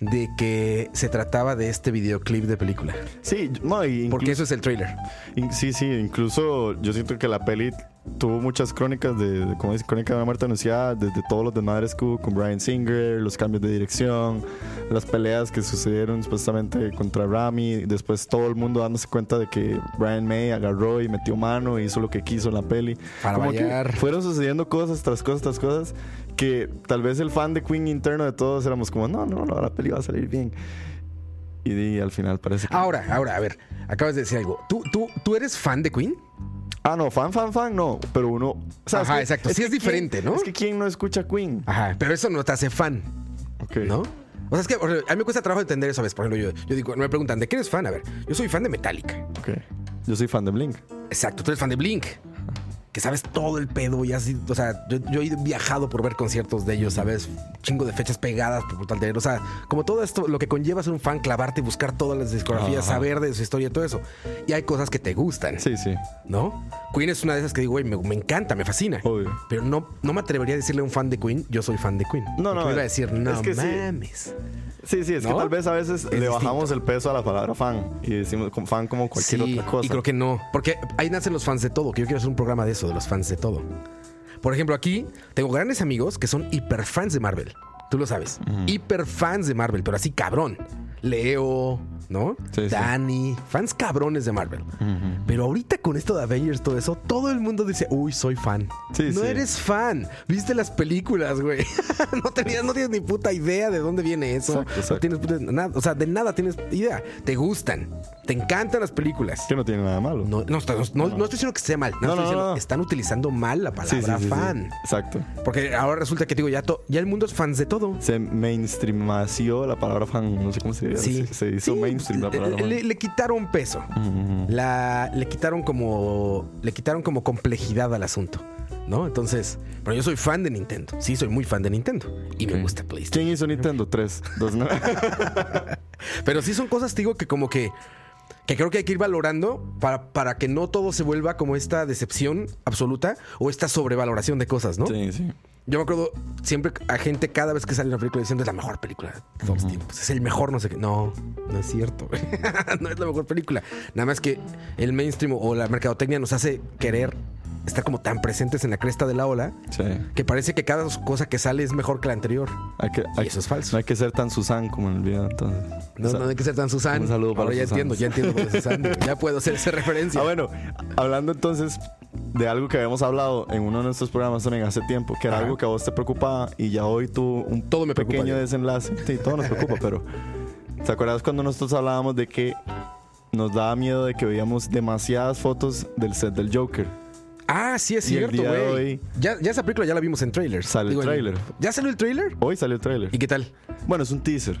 de que se trataba de este videoclip de película. Sí, no, y Porque eso es el trailer. In- Sí, sí, incluso yo siento que la peli tuvo muchas crónicas de, de como dice, crónica de una muerte anunciada, desde todos los desmadres que hubo con Brian Singer, los cambios de dirección, las peleas que sucedieron supuestamente contra Rami, después todo el mundo dándose cuenta de que Brian May agarró y metió mano y hizo lo que quiso en la peli. Para Como que fueron sucediendo cosas tras cosas tras cosas que tal vez el fan de Queen interno de todos éramos como, no, no, no, la peli va a salir bien. Y, al final parece que... Ahora, ahora, a ver, acabas de decir algo. ¿Tú, tú, tú eres fan de Queen? Ah, no, fan, fan, fan, no. Pero uno. o sea, Ajá, que- exacto. Sí que es diferente, quién- ¿no? Es que quién no escucha Queen. Ajá, pero eso no te hace fan, Ok. ¿no? O sea, es que a mí me cuesta trabajo entender eso, ¿sabes? Por ejemplo, yo, yo digo, me preguntan, ¿de qué eres fan? A ver, yo soy fan de Metallica. Ok. Yo soy fan de Blink. Exacto, tú eres fan de Blink. Que sabes todo el pedo y así. O sea, yo, yo he viajado por ver conciertos de ellos, ¿sabes? Chingo de fechas pegadas por tal de. O sea, como todo esto, lo que conlleva ser un fan, clavarte, buscar todas las discografías, Ajá. saber de su historia y todo eso. Y hay cosas que te gustan, Sí, sí. ¿no? Queen es una de esas que digo, güey, me, me encanta, me fascina. Obvio. Pero no, no me atrevería a decirle a un fan de Queen, yo soy fan de Queen. No, no, me iba a decir, no es que mames. Sí, sí, es que tal vez a veces le distinto. bajamos el peso a la palabra fan y decimos con- fan como cualquier Sí, otra cosa. Y creo que no. Porque ahí nacen los fans de todo. Que yo quiero hacer un programa de eso, de los fans de todo. Por ejemplo, aquí tengo grandes amigos que son hiper fans de Marvel. Tú lo sabes. Hiper fans de Marvel, pero así cabrón. Leo, ¿no? Sí, sí. Dani, fans cabrones de Marvel. Pero ahorita con esto de Avengers, todo eso, todo el mundo dice, uy, soy fan. Sí, no eres fan. Viste las películas, güey. [LAUGHS] no, tenías, no tienes ni puta idea de dónde viene eso. Exacto, No tienes puta- nada, o sea, de nada tienes idea. Te gustan. Te encantan las películas. Que no tiene nada malo. No, no, está- no- no estoy diciendo que esté mal. Estoy diciendo, están utilizando mal la palabra fan. Exacto. Porque ahora resulta que digo, ya, to- ya el mundo es fans de todo. Se mainstreamació la palabra fan. No sé cómo se diría. Sí. Se, se hizo Sí, mainstream la le, palabra fan. le- le quitaron peso. La, le quitaron como. Le quitaron como complejidad al asunto. ¿No? Entonces. Pero yo soy fan de Nintendo. Sí, soy muy fan de Nintendo. Y me gusta PlayStation. ¿Quién hizo Nintendo? 3, 2, 9. Pero sí son cosas, digo, que como que. Que creo que hay que ir valorando para, para que no todo se vuelva como esta decepción absoluta o esta sobrevaloración de cosas, ¿no? Sí, sí. Yo me acuerdo siempre a gente cada vez que sale una película diciendo es la mejor película de todos los tiempos. Es el mejor, no sé qué. No, no es cierto. [LAUGHS] no es la mejor película. Nada más que el mainstream o la mercadotecnia nos hace querer estar como tan presentes en la cresta de la ola Sí. que parece que cada cosa que sale es mejor que la anterior. Hay que, Y hay- eso es falso. No hay que ser tan Susan como en el video, entonces. No, O sea, no hay que ser tan Susan. un saludo para Ahora ya entiendo, ya entiendo por Susan. Ya puedo hacer esa [LAUGHS] referencia. Ah, bueno, hablando entonces de algo que habíamos hablado en uno de nuestros programas también hace tiempo, que era Ajá. algo que a vos te preocupaba y ya hoy tuvo un Todo me pequeño desenlace. Sí, todo nos preocupa, pero ¿te acuerdas cuando nosotros hablábamos de que nos daba miedo de que veíamos demasiadas fotos del set del Joker? Ah, sí es Y cierto, güey. Ya, ya esa película ya la vimos en trailers. Sale el tráiler. ¿Ya salió el trailer? Hoy salió el tráiler. ¿Y qué tal? Bueno, es un teaser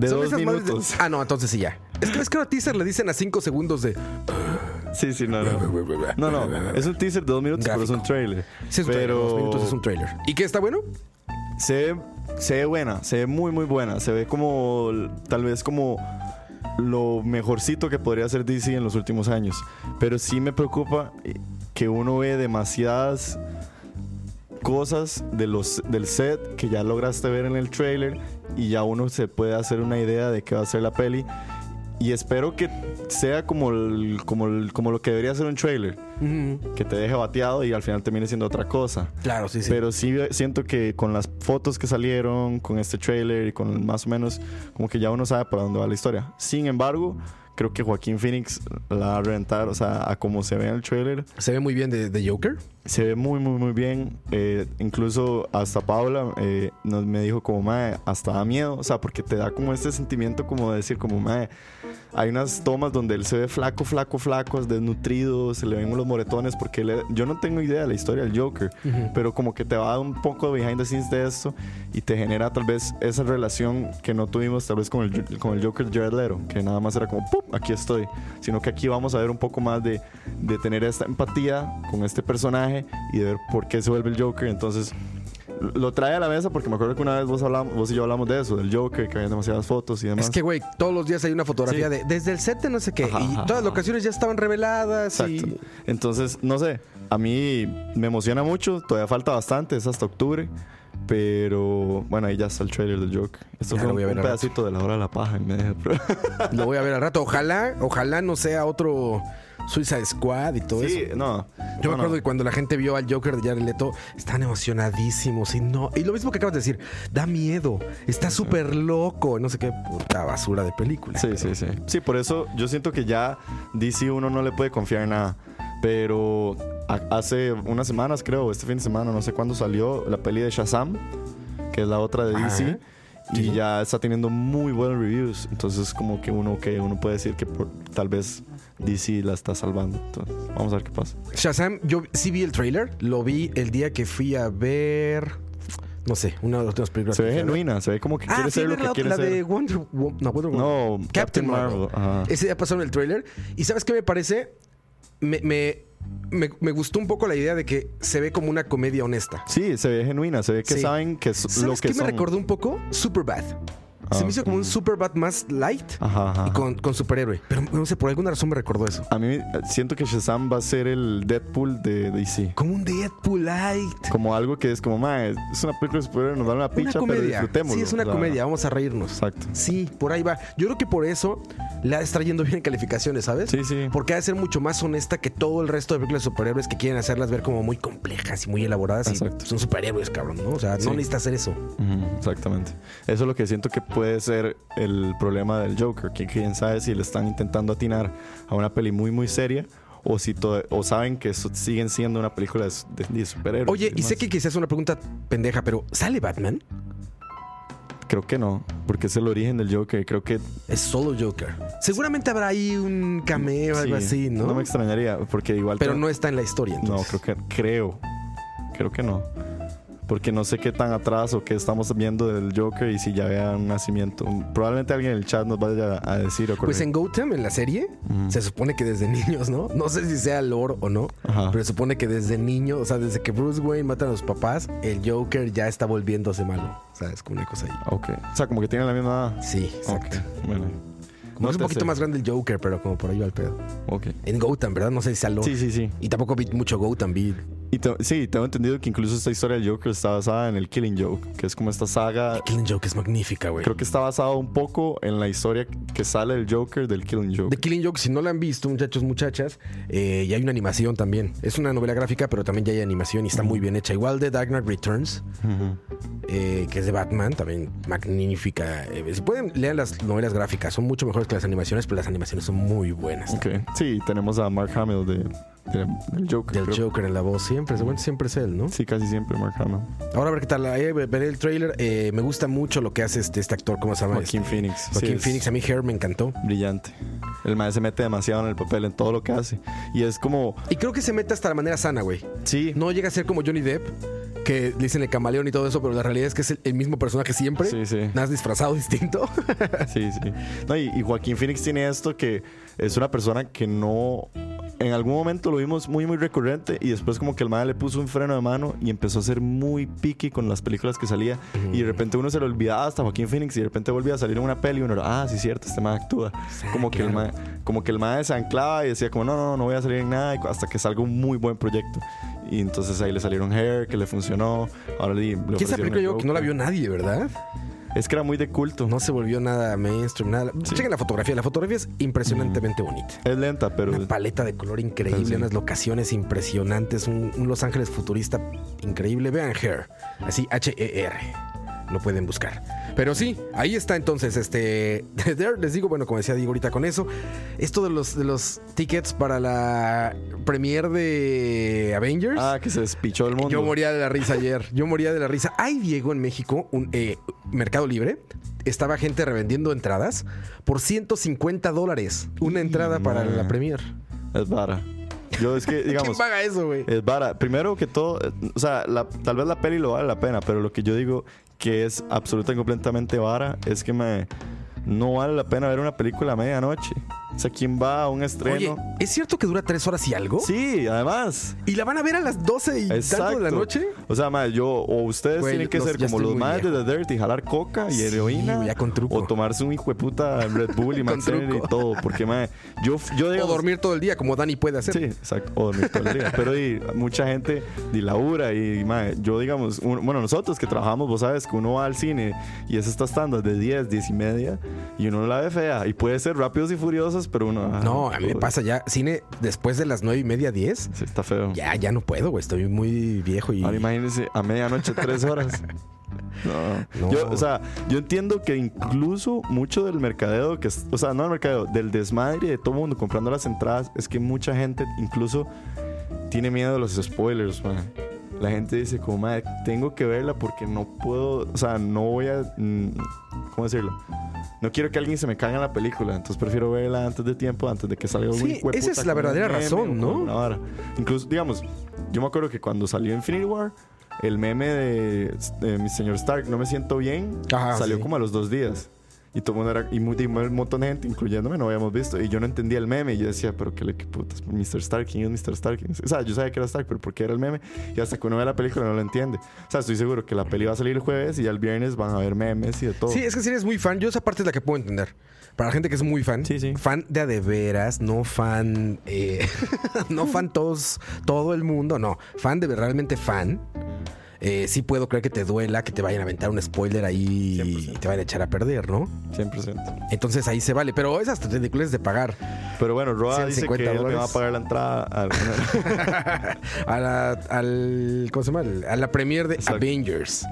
de Son dos esas madres de- minutos. Ah, no, entonces sí ya. Es que es que a teaser le dicen a cinco segundos de. Sí, sí, no, no. No, no, es un teaser de dos minutos, pero es un trailer. Sí, es un trailer, pero dos minutos es un trailer. ¿Y qué está bueno? se ve, se ve buena, se ve muy, muy buena. Se ve como, tal vez como lo mejorcito que podría hacer DC en los últimos años. Pero sí me preocupa que uno ve demasiadas cosas de los, del set que ya lograste ver en el trailer y ya uno se puede hacer una idea de qué va a ser la peli. Y espero que sea como, el- como, el- como lo que debería ser un trailer, que te deje bateado y al final termine siendo otra cosa. Claro, sí, sí. Pero sí siento que con las fotos que salieron, con este trailer y con más o menos, como que ya uno sabe para dónde va la historia. Sin embargo, creo que Joaquín Phoenix la va a reventar, o sea, a como se ve en el trailer, Se ve muy bien de, de Joker. se ve muy, muy, muy bien. Eh, incluso hasta Paula eh, nos, me dijo como, mae, hasta da miedo, o sea, porque te da como este sentimiento como de decir, como, mae, hay unas tomas donde él se ve flaco, flaco, flaco, desnutrido, se le ven los moretones, porque él- yo no tengo idea de la historia del Joker, pero como que te va a dar un poco de behind the scenes de esto y te genera tal vez esa relación que no tuvimos tal vez con el, con el Joker Jared Leto, que nada más era como, ¡pum! Aquí estoy, sino que aquí vamos a ver un poco más de, de tener esta empatía con este personaje y de ver por qué se vuelve el Joker, entonces lo trae a la mesa porque me acuerdo que una vez vos, hablamos, vos y yo hablamos de eso, del Joker, que había demasiadas fotos y demás. Es que, güey, todos los días hay una fotografía Sí. de desde el set de no sé qué. Ajá, y ajá, todas las locaciones ya estaban reveladas. Exacto. Y... Entonces, no sé, a mí me emociona mucho, todavía falta bastante, es hasta octubre, pero bueno, ahí ya está el trailer del Joker. Esto Ya fue lo un, voy a ver un rato. pedacito de la hora de la paja en medio, pero- [LAUGHS] Lo voy a ver al rato. Ojalá, ojalá no sea otro Suicide Squad y todo Sí, eso. no. Yo no, me acuerdo no. que cuando la gente vio al Joker de Jared Leto, estaban emocionadísimos y no. Y lo mismo que acabas de decir, da miedo, está súper loco, no sé qué puta basura de película. Sí, sí, sí. Sí, por eso yo siento que ya DC uno no le puede confiar en nada. Pero hace unas semanas, creo, este fin de semana, no sé cuándo salió la peli de Shazam, que es la otra de DC. Ajá. Y Sí. ya está teniendo muy buenos reviews. Entonces, como que uno, que uno puede decir que por- tal vez DC la está salvando. Entonces, vamos a ver qué pasa. Shazam, yo sí vi el trailer, lo vi el día que fui a ver, no sé, una de las últimas películas. Se ve genuina, se ve como que Ah, quiere a ser lo ver que la, quiere la ser. de Wonder. No, Wonder Woman. No, Captain, Captain Marvel. Marvel. Ese día pasaron el trailer. ¿Y sabes qué me parece? Me, me, me, me gustó un poco la idea de que se ve como una comedia honesta. Sí, se ve genuina, se ve que Sí. saben que es lo ¿Sabes que qué me son. recordó un poco? Superbad. Se Ah, me hizo como un Superbad más light Ajá, ajá. y con, con superhéroe. Pero no sé, por alguna razón me recordó eso. A mí eh, siento que Shazam va a ser el Deadpool de DC. Como un Deadpool light. Como algo que es como, ma, es una película de superhéroes, nos da una Una picha, pero disfrutémoslo. Sí, es una O sea, comedia. Vamos a reírnos. Exacto. Sí, por ahí va. Yo creo que por eso la está yendo bien en calificaciones, ¿sabes? Sí, sí. Porque ha de ser mucho más honesta que todo el resto de películas de superhéroes que quieren hacerlas ver como muy complejas y muy elaboradas. Y Exacto. son superhéroes, cabrón, ¿no? O sea, Sí. no necesita hacer eso. Exactamente. Eso es lo que siento que puede ser el problema del Joker. Que quién sabe si le están intentando atinar a una peli muy, muy seria o si o saben que siguen siendo una película de, de- de superhéroes. Oye, y sé que quizás es una pregunta pendeja, pero ¿sale Batman? Creo que no, porque es el origen del Joker. Creo que. Es solo Joker. Seguramente habrá ahí un cameo o algo sí, así, ¿no? No me extrañaría, porque igual. pero no está en la historia. No, Entonces. creo que. Creo. Creo que no. Porque no sé qué tan atrás o qué estamos viendo del Joker y si ya vea un nacimiento. Probablemente alguien en el chat nos vaya a decir o Pues en Gotham, en la serie, se supone que desde [LAUGHS] niños, ¿no? No sé si sea lore o no, Ajá. pero se supone que desde niño, o sea, desde que Bruce Wayne mata a los papás, el Joker ya está volviéndose malo. O sea, es como una cosa ahí. Ok. O sea, como que tienen la misma. Sí, exacto. Bueno. No es un poquito sé. más grande el Joker, pero como por ahí va el pedo. Ok. En Gotham, ¿verdad? No sé si sea lore. Sí, sí, sí. Y tampoco vi mucho Gotham, vi. Y te- sí, tengo entendido que incluso esta historia del Joker está basada en el Killing Joke, que es como esta saga. Killing Joke es magnífica, güey. Creo que está basado un poco en la historia que sale del Joker del Killing Joke. The Killing Joke, si no la han visto, muchachos, muchachas, eh, y hay una animación también. Es una novela gráfica, pero también ya hay animación y está muy bien hecha. Igual de Dark Knight Returns, eh, que es de Batman, también magnífica. Eh, si pueden, lean las novelas gráficas, son mucho mejores que las animaciones, pero las animaciones son muy buenas. Ok. Sí, tenemos a Mark Hamill de- del Joker. Del creo. Joker en la voz, siempre, seguramente siempre es él, ¿no? Sí, casi siempre Mark Hamill. Ahora a ver qué tal, eh, veré el trailer. eh, me gusta mucho lo que hace este, este actor, ¿cómo se llama? Joaquin Este, Phoenix. Joaquín Phoenix, a mí Hair me encantó. Brillante. El maestro se mete demasiado en el papel, en todo lo que hace. Y es como. Y creo que se mete hasta la manera sana, güey. Sí. No llega a ser como Johnny Depp, que dicen el camaleón y todo eso, pero la realidad es que es el, el mismo personaje siempre. Sí, sí. Nada más disfrazado [LAUGHS] distinto. Sí, sí. No, y, y Joaquín Phoenix tiene esto que es una persona que no. En algún momento lo vimos muy, muy recurrente y después como que el madre le puso un freno de mano y empezó a ser muy picky con las películas que salía y de repente uno se le olvidaba hasta Joaquín Phoenix y de repente volvía a salir en una peli y uno era, ah, sí, cierto, este madre actúa. como, que el mae, como que el madre se anclaba y decía como, no, no, no voy a salir en nada hasta que salga un muy buen proyecto. Y entonces ahí le salieron Hair, que le funcionó. Ahora le, le ¿Quién esa película el yo que no la vio nadie, verdad? Es que era muy de culto. No se volvió nada mainstream, nada. Sí. Chequen la fotografía. La fotografía es impresionantemente bonita. Es lenta, pero... Una paleta de color increíble, sí. unas locaciones impresionantes, un, un Los Ángeles futurista increíble. Vean Hair, así H-E-R. Lo pueden buscar. Pero sí, ahí está entonces este. [LAUGHS] Les digo, bueno, como decía Diego ahorita con eso, esto de los, de los tickets para la premiere de Avengers. Ah, que se despichó el mundo. Yo moría de la risa ayer. Yo moría de la risa. Hay Diego en México, un eh, Mercado Libre. Estaba gente revendiendo entradas por 150 dólares. Una entrada para la premier. Es vara. Yo es que, [LAUGHS] ¿Quién digamos, paga eso, güey? es vara. Primero que todo, o sea, la- tal vez la peli lo vale la pena, pero lo que yo digo que es absoluta y completamente vara es que me no vale la pena ver una película a medianoche. O sea, ¿quién va a un Oye, estreno? ¿es cierto que dura tres horas y algo? Sí, además. ¿Y la van a ver a las 12 y tanto de la noche? O sea, ma, yo o ustedes Güey, tienen que los- ser ya como estoy los muy más de. The Dirt y jalar coca y heroína. ya con truco. O tomarse un hijo de puta Red Bull y [LAUGHS] Con mantener y truco. todo. Porque, ma, yo, yo O digamos, dormir todo el día, como Dani puede hacer. Sí, exacto. O dormir todo el día. Pero y, mucha gente di labura y mae, yo digamos, un- bueno, nosotros que trabajamos, vos sabes que uno va al cine y es estas tandas de 10, 10 y media y uno la ve fea y puede ser rápidos y furiosos, pero uno... ah, No, a mí me pasa ya. Cine después de las 9 y media, 10. Sí, está feo. Ya, ya no puedo, güey. Estoy muy viejo y. Ahora imagínense a medianoche tres horas. [LAUGHS] No. No. Yo, o sea, yo entiendo que incluso mucho del mercadeo, que es, o sea, no del mercadeo, del desmadre de todo el mundo comprando las entradas, es que mucha gente incluso tiene miedo de los spoilers, man. La gente dice como, madre, tengo que verla porque no puedo, o sea, no voy a, mm, ¿cómo decirlo? No quiero que alguien se me caiga en la película, entonces prefiero verla antes de tiempo, antes de que salga Sí, esa es la verdadera razón, ¿no? Incluso, digamos, yo me acuerdo que cuando salió Infinity War, el meme de, de mi señor Stark, no me siento bien, Ajá, salió sí. como a los dos días. Y todo el mundo era, y un montón de gente, incluyéndome, no habíamos visto. Y yo no entendía el meme. Y yo decía, pero qué le qué putas, Mr. Stark, ¿quién es Mr. Stark? O sea, yo sabía que era Stark, pero ¿por qué era el meme? Y hasta que uno ve la película no lo entiende. O sea, estoy seguro que la peli va a salir el jueves y ya el viernes van a ver memes y de todo. Sí, es que si eres muy fan, yo esa parte es la que puedo entender. Para la gente que es muy fan, Sí, sí. fan de a de veras, no fan, eh, [LAUGHS] no fan todos, todo el mundo, no, fan de realmente fan. Eh, sí puedo creer que te duela, que te vayan a aventar un spoiler ahí y 100%. te vayan a echar a perder, ¿no? 100%. Entonces ahí se vale, pero esas ridiculez de pagar Pero bueno, Roa dice 150 que él me va a pagar la entrada. al- [LAUGHS] a la, al, ¿cómo se llama? A la premiere de Exacto. Avengers.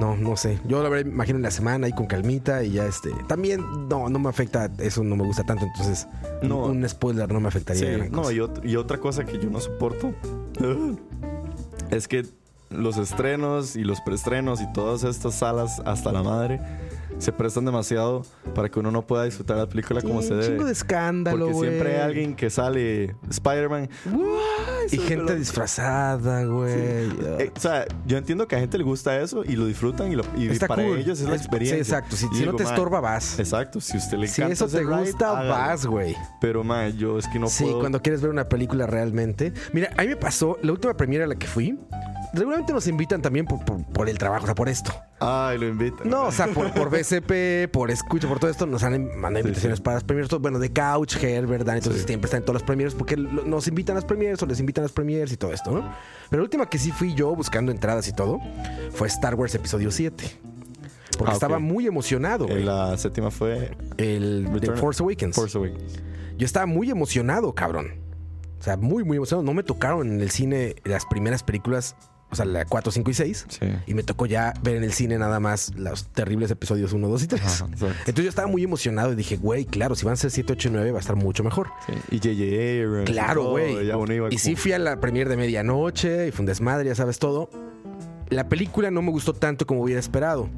No, no sé. Yo la verdad imagino en la semana ahí con calmita y ya este. También no, no me afecta, eso no me gusta tanto, entonces No. un, spoiler no me afectaría. Sí, no, y otra cosa que yo no soporto [GASPS] es que los estrenos y los preestrenos y todas estas salas hasta la madre se prestan demasiado para que uno no pueda disfrutar la película como Sí, se un debe. chingo de escándalo, Porque siempre hay alguien que sale Spider-Man. Y gente disfrazada, güey. Eh, o sea, yo entiendo que a gente le gusta eso y lo disfrutan y, lo- y Está para cool. ellos es la experiencia. sí, exacto. Si- si no te "Man, estorba, vas". Exacto, si usted le Si encanta eso te ride, gusta, hágalo. vas, güey. Pero, man, yo es que no sí, puedo. cuando quieres ver una película realmente. Mira, a mí me pasó, la última premiera a la que fui, regularmente nos invitan también por, por- por el trabajo, o sea, por esto. Ay, lo invitan. No, o sea, por, por [LAUGHS] BCP, por escucha, por todo esto, nos han mandado invitaciones sí. para las premieres. todo- Bueno, de Couch, Hair, ¿verdad? Entonces Sí. siempre están en todas las premieres porque nos invitan a las premieres o les invitan a las premieres y todo esto, ¿no? Pero la última que sí fui yo buscando entradas y todo fue Star Wars Episodio 7. Porque Ah, estaba muy emocionado, Eh, güey. La séptima fue El Return- Force Awakens. Force Awakens. Yo estaba muy emocionado, cabrón. O sea, muy, muy emocionado. No me tocaron en el cine las primeras películas, o sea, la 4, 5 y 6. Sí. Y me tocó ya ver en el cine nada más los terribles episodios 1, 2 y 3. Ajá, exacto. Entonces yo estaba muy emocionado y dije, güey, claro, si van a ser 7, 8 y 9 va a estar mucho mejor. Sí. Y J.J. Abrams. y Claro, güey. Y como- sí fui a la premier de medianoche y fue un desmadre, ya sabes todo. La película no me gustó tanto como hubiera esperado.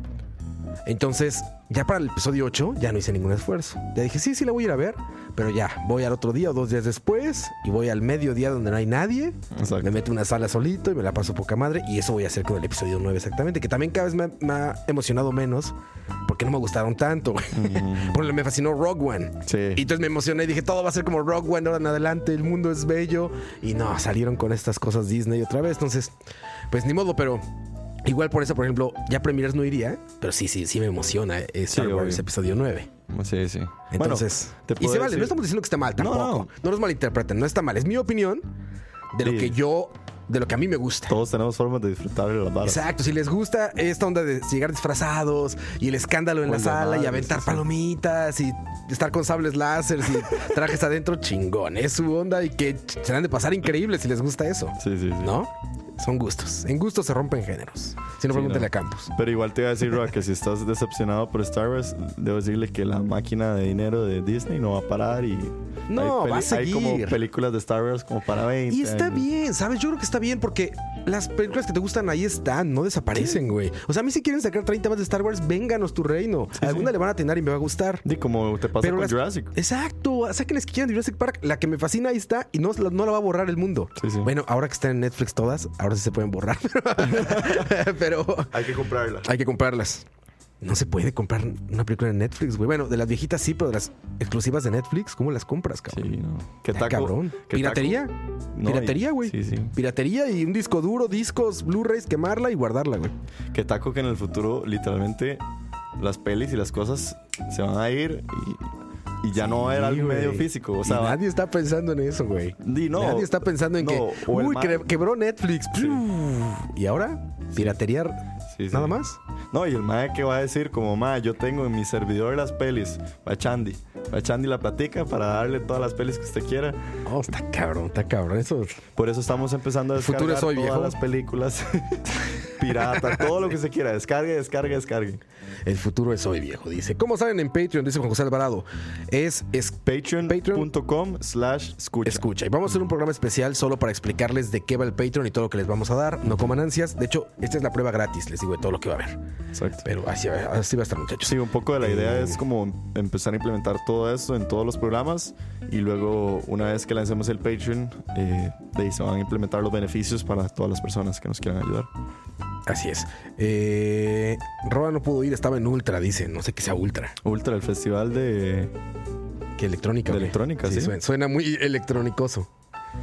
Entonces, ya para el episodio 8 ya no hice ningún esfuerzo. Ya dije, sí, sí la voy a ir a ver, pero ya, voy al otro día o dos días después y voy al mediodía donde no hay nadie. Exacto. Me meto en una sala solito y me la paso poca madre. Y eso voy a hacer con el episodio 9 exactamente, que también cada vez me, me ha emocionado menos porque no me gustaron tanto. güey. Por ejemplo, me fascinó Rogue One. Sí. Y entonces me emocioné y dije, todo va a ser como Rogue One ahora en adelante, el mundo es bello. Y no, salieron con estas cosas Disney otra vez. Entonces, pues ni modo, pero igual por eso, por ejemplo, ya Premiers no iría, pero sí, sí, sí me emociona eh, Star Sí, Wars obvio. episodio 9. Sí, sí. Entonces, Bueno, y se vale, decir- no estamos diciendo que esté mal No, tampoco. No, no. nos malinterpreten, no está mal. Es mi opinión de lo que yo, de lo que a mí me gusta. Todos tenemos formas de disfrutar de varas. Exacto, si les gusta esta onda de llegar disfrazados y el escándalo en la sala y aventar sí, palomitas y estar con sables láser y [LAUGHS] trajes adentro, chingón. Es su onda y que se la han de pasar increíble si les gusta eso. Sí, sí, sí. ¿No? Son gustos. En gustos se rompen géneros. Si no, Sí, pregúntale no. a Campos. Pero igual te iba a decir, Roa, que si estás decepcionado por Star Wars, debo decirle que la máquina de dinero de Disney no va a parar y... No, hay va a Hay como seguir. películas de Star Wars como para 20 Y está años. bien, ¿sabes? Yo creo que está bien porque las películas que te gustan ahí están, no desaparecen, güey. O sea, a mí si quieren sacar 30 más de Star Wars, vénganos tu reino. Sí, Alguna sí. le van a atinar y me va a gustar. Di como te pasa con las- Jurassic. Exacto, saquen las que quieran de Jurassic Park. La que me fascina ahí está y no, no la va a borrar el mundo. Sí, sí. Bueno, ahora que están en Netflix todas, ahora sí se pueden borrar. [LAUGHS] Pero Hay que comprarla. hay que comprarlas. No se puede comprar una película en Netflix, güey. Bueno, de las viejitas sí, pero de las exclusivas de Netflix, ¿cómo las compras, cabrón? Sí, no. ¿Qué Ya, taco? cabrón. qué ¿Piratería? No, Piratería, güey. Sí, sí. Piratería y un disco duro, discos, Blu-rays, quemarla y guardarla, güey. Que taco que en el futuro, literalmente, las pelis y las cosas se van a ir y, y ya no va a haber Sí, algo medio físico. O Y sea, nadie está pensando en eso, güey. No. nadie está pensando en No, que, uy, que- quebró Netflix. Y ahora, piratería, Sí, sí. nada más. No, y el mae que va a decir como, mae, yo tengo en mi servidor las pelis. Va Chandy. Va Chandy la platica para darle todas las pelis que usted quiera. Oh, está cabrón, está cabrón. Eso Por eso estamos empezando a futuro descargar es hoy, todas viejo. las películas. [LAUGHS] Pirata, todo lo que se quiera. Descargue, descargue, descargue. El futuro es hoy, viejo. Dice. ¿Cómo saben en Patreon? Dice Juan José Alvarado. Es, es Patreon.com slash escucha. escucha. Y vamos a hacer un programa especial solo para explicarles de qué va el Patreon y todo lo que les vamos a dar. No coman ansias. De hecho, esta es la prueba gratis, les digo, de todo lo que va a haber. Exacto. Pero así va, así va a estar, muchachos. Sí, un poco de la idea Eh, es como empezar a implementar todo esto en todos los programas y luego una vez que lancemos el Patreon, eh, de ahí se van a implementar los beneficios para todas las personas que nos quieran ayudar. Así es. Eh, Roa no pudo ir, estaba en Ultra, dice. No sé qué sea Ultra. Ultra, el festival de. Que electrónica. De electrónica, sí. Suena, suena muy electrónicoso.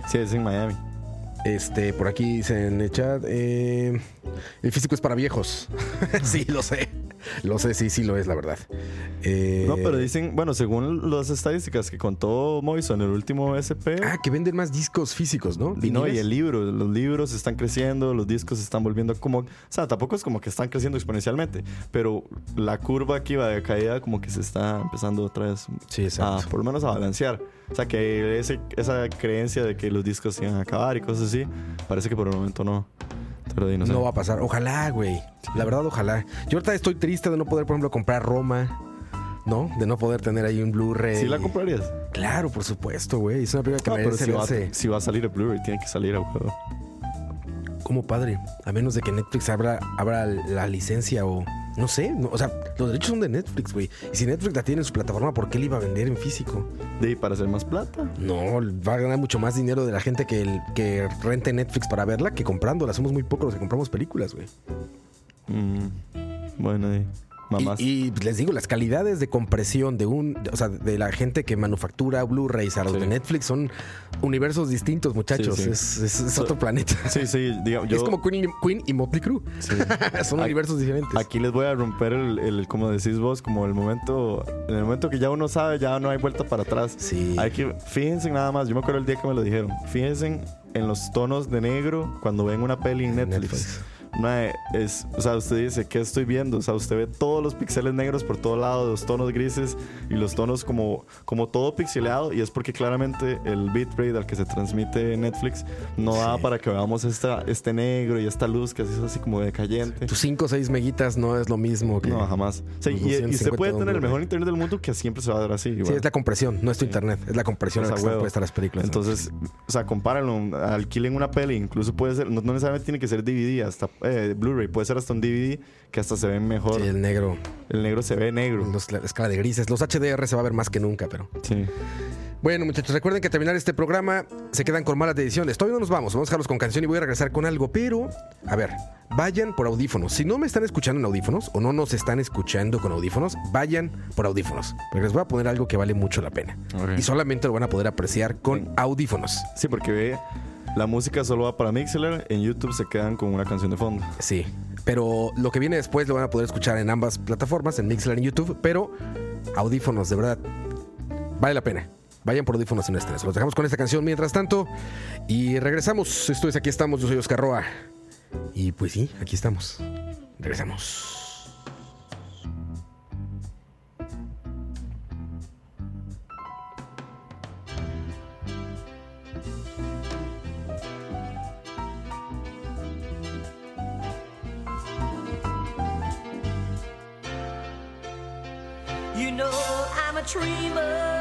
Sí, es en Miami. Este, por aquí dice en el chat, eh, el físico es para viejos. [LAUGHS] sí, lo sé. Lo sé, sí, sí lo es, la verdad. Eh, No, pero dicen, bueno, según las estadísticas que contó Moiso en el último SP. Ah, que venden más discos físicos, ¿no? Y no, y el libro, los libros están creciendo, los discos se están volviendo como, o sea, tampoco es como que están creciendo exponencialmente, pero la curva que iba de caída como que se está empezando otra vez Sí, a, exacto. por lo menos a balancear. O sea, que ese- esa creencia de que los discos se iban a acabar y cosas así, parece que por el momento no. Pero di, no sé. No va a pasar. Ojalá, güey. La verdad, ojalá. Yo ahorita estoy triste de no poder, por ejemplo, comprar Roma. ¿No? De no poder tener ahí un Blu-ray. ¿Sí la comprarías? Claro, por supuesto, güey. Es una película que No, pero merece si va, verse si va a salir el Blu-ray, tiene que salir a juego. como padre. A menos de que Netflix abra, abra la licencia o... No sé. no, o sea, los derechos son de Netflix, güey. Y si Netflix la tiene en su plataforma, ¿por qué le iba a vender en físico? De para hacer más plata. No, va a ganar mucho más dinero de la gente que, el, que rente Netflix para verla que comprándola. Somos muy pocos los que compramos películas, güey. Mm, bueno, y mamás. Y, y les digo, las calidades de compresión de un, o sea, de la gente que manufactura Blu-rays a los Sí. de Netflix son universos distintos, muchachos. Sí, sí. Es, es- es So- otro planeta. Sí, sí, digamos, yo Es como Queen y, Queen y Motley Crue. Sí. [LAUGHS] son Aquí- universos diferentes. Aquí les voy a romper el, el, como decís vos, como el momento, en el momento que ya uno sabe, ya no hay vuelta para atrás. Sí. Hay que, fíjense nada más, yo me acuerdo el día que me lo dijeron, fíjense en los tonos de negro cuando ven una peli en Netflix. Netflix. Mae, es, o sea, usted dice, ¿qué estoy viendo? O sea, usted ve todos los píxeles negros por todo lado, los tonos grises y los tonos como, como todo pixeleado. Y es porque claramente el bitrate al que se transmite Netflix no da para que veamos esta, este negro y esta luz que es así como decayente. Tus 5 o 6 meguitas no es lo mismo que. No, jamás. Los y, y usted 250 puede tener el mejor internet del mundo que siempre se va a dar así. Sí, es la compresión, no es tu internet, es la compresión O en la que las películas. Entonces, o sea, compárenlo, alquilen una peli, incluso puede ser, no, no necesariamente tiene que ser DVD, hasta eh, Blu-ray, puede ser hasta un DVD que hasta se ve mejor. Sí, el negro, El negro se ve negro. los- la escala de grises. Los HDR se va a ver más que nunca, pero. Sí. Bueno, muchachos, recuerden que al terminar este programa se quedan con malas decisiones. Todavía no nos vamos, vamos a dejarlos con canción y voy a regresar con algo, pero, a ver, vayan por audífonos. Si no me están escuchando en audífonos o no nos están escuchando con audífonos, vayan por audífonos. Porque les voy a poner algo que vale mucho la pena. Y solamente lo van a poder apreciar con audífonos. Sí, porque ve, la música solo va para Mixler, en YouTube se quedan con una canción de fondo. Sí. Pero lo que viene después lo van a poder escuchar en ambas plataformas, en Mixler y en YouTube. Pero audífonos, de verdad, vale la pena. Vayan por audífonos en estrés. Los dejamos con esta canción mientras tanto. Y regresamos. Esto es Aquí estamos. Yo soy Oscar Roa. Y pues sí, aquí estamos. Regresamos. A dreamer,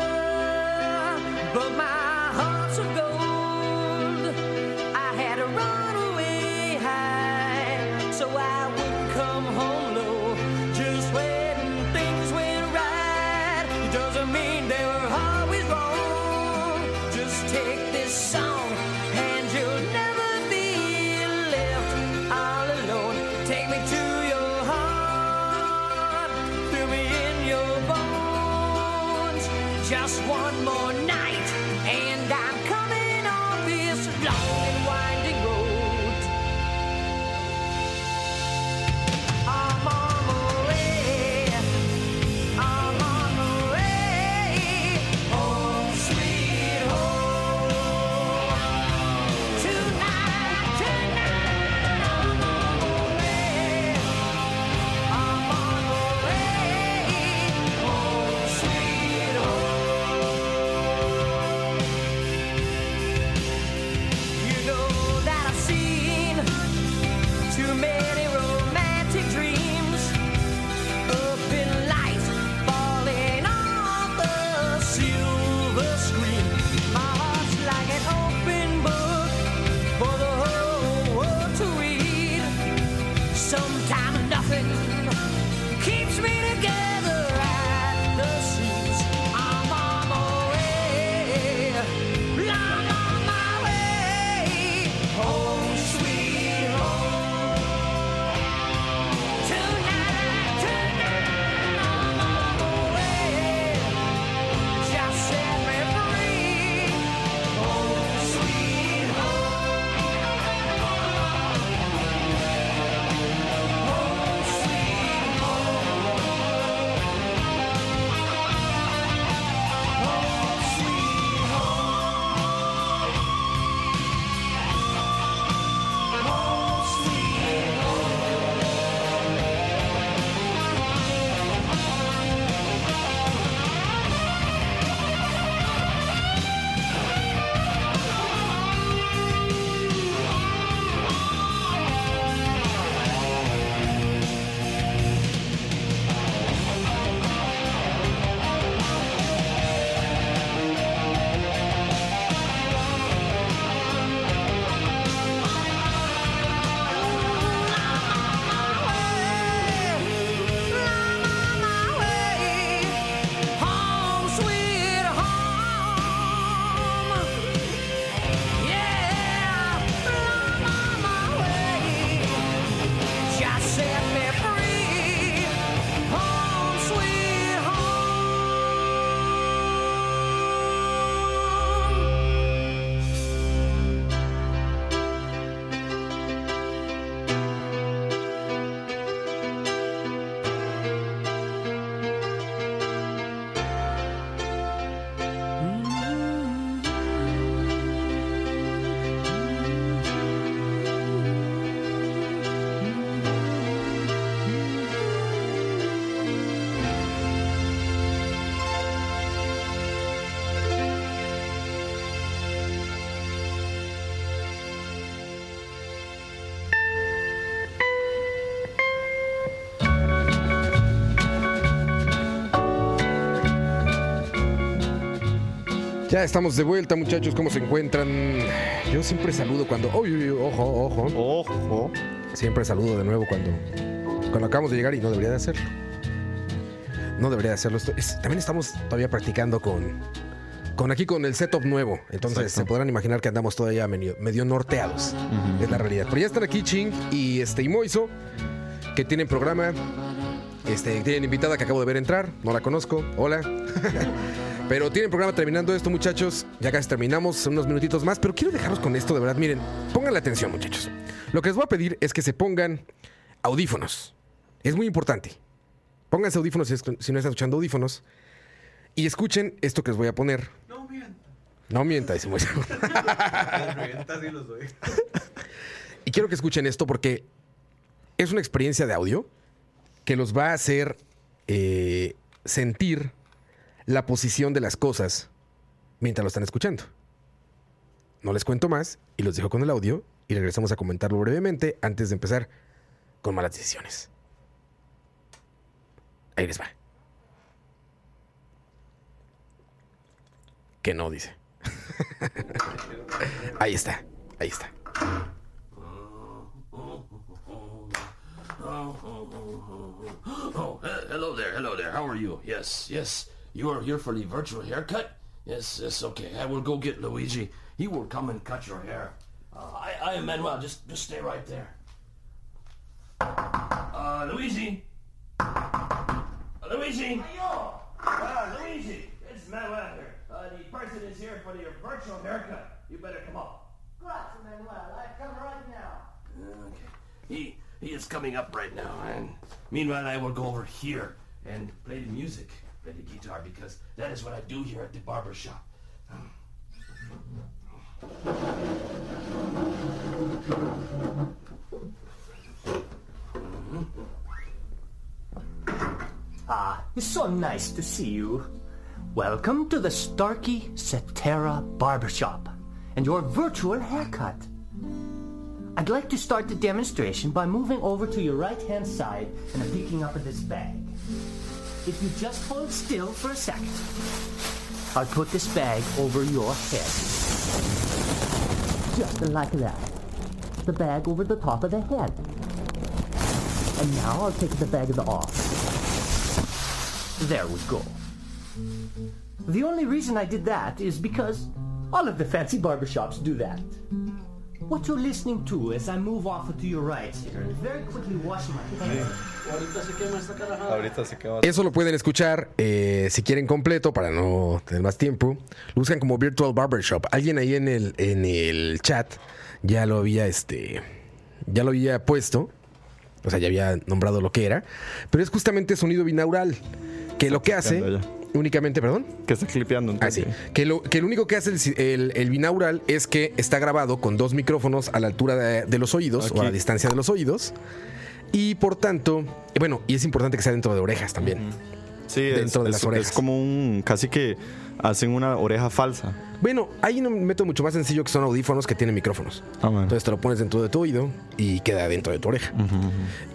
Ya estamos de vuelta, muchachos. ¿Cómo se encuentran? Yo siempre saludo cuando. Uy, uy, uy, ojo, ojo. Ojo. Siempre saludo de nuevo cuando, cuando acabamos de llegar y no debería de hacerlo. No debería de hacerlo. Esto es- también estamos todavía practicando con, con aquí con el setup nuevo. Entonces Exacto. se podrán imaginar que andamos todavía medio, medio norteados. Es la realidad. Pero ya están aquí Ching y este y Moiso, que tienen programa. Este, tienen invitada que acabo de ver entrar. No la conozco. Hola. [LAUGHS] Pero tienen programa terminando esto, muchachos. Ya casi terminamos, unos minutitos más. Pero quiero dejarlos con esto, de verdad. Miren, pongan la atención, muchachos. Lo que les voy a pedir es que se pongan audífonos. Es muy importante. Pónganse audífonos si, es- si no están escuchando audífonos. Y escuchen esto que les voy a poner. No mientas. No mienta, dice Moisés. [LAUGHS] Mientas y los doy. [LAUGHS] Y quiero que escuchen esto porque es una experiencia de audio que los va a hacer eh, sentir la posición de las cosas mientras lo están escuchando. No les cuento más y los dejo con el audio y regresamos a comentarlo brevemente antes de empezar con malas decisiones. Ahí les va. Que no, dice. [LAUGHS] ahí está, ahí está. Oh, he- hello there, hello there. How are you? Yes, yes. You are here for the virtual haircut? Yes, yes, okay. I will go get Luigi. He will come and cut your hair. Uh, I, I am Manuel. Just, just stay right there. Uh, Luigi? Uh, Luigi? Uh, Luigi, it's Manuel here. Uh, the person is here for the virtual haircut. You better come up. Grazie, Manuel. I come right now. Okay. He he is coming up right now, and meanwhile I will go over here and play the music, the guitar, because that is what I do here at the barber shop. Ah, it's so nice to see you. Welcome to the Starkey Cetera Barbershop and your virtual haircut. I'd like to start the demonstration by moving over to your right-hand side and picking up this bag. If you just hold still for a second, I'll put this bag over your head. Just like that. The bag over the top of the head. And now I'll take the bag off. There we go. The only reason I did that is because all of the fancy barbershops do that. What you're listening to as I move off to your right here very quickly wash my hands. Ahorita se queda. Eso lo pueden escuchar eh, si quieren completo para no tener más tiempo. Lo buscan como Virtual Barbershop. Alguien ahí en el, en el chat ya lo había este. Ya lo había puesto. O sea, ya había nombrado lo que era. Pero es justamente sonido binaural. Que lo que hace. Únicamente, perdón. Que está clipeando. Ah, sí. entonces. Que lo, que lo único que hace el, el- el binaural es que está grabado con dos micrófonos a la altura de, de los oídos o a la distancia de los oídos. Y por tanto, bueno, y es importante que sea dentro de orejas también. Sí, Dentro es, de las es- orejas. es como un. Casi que hacen una oreja falsa. Bueno, hay un método mucho más sencillo que son audífonos que tienen micrófonos. Ah, bueno. Entonces te lo pones dentro de tu oído y queda dentro de tu oreja.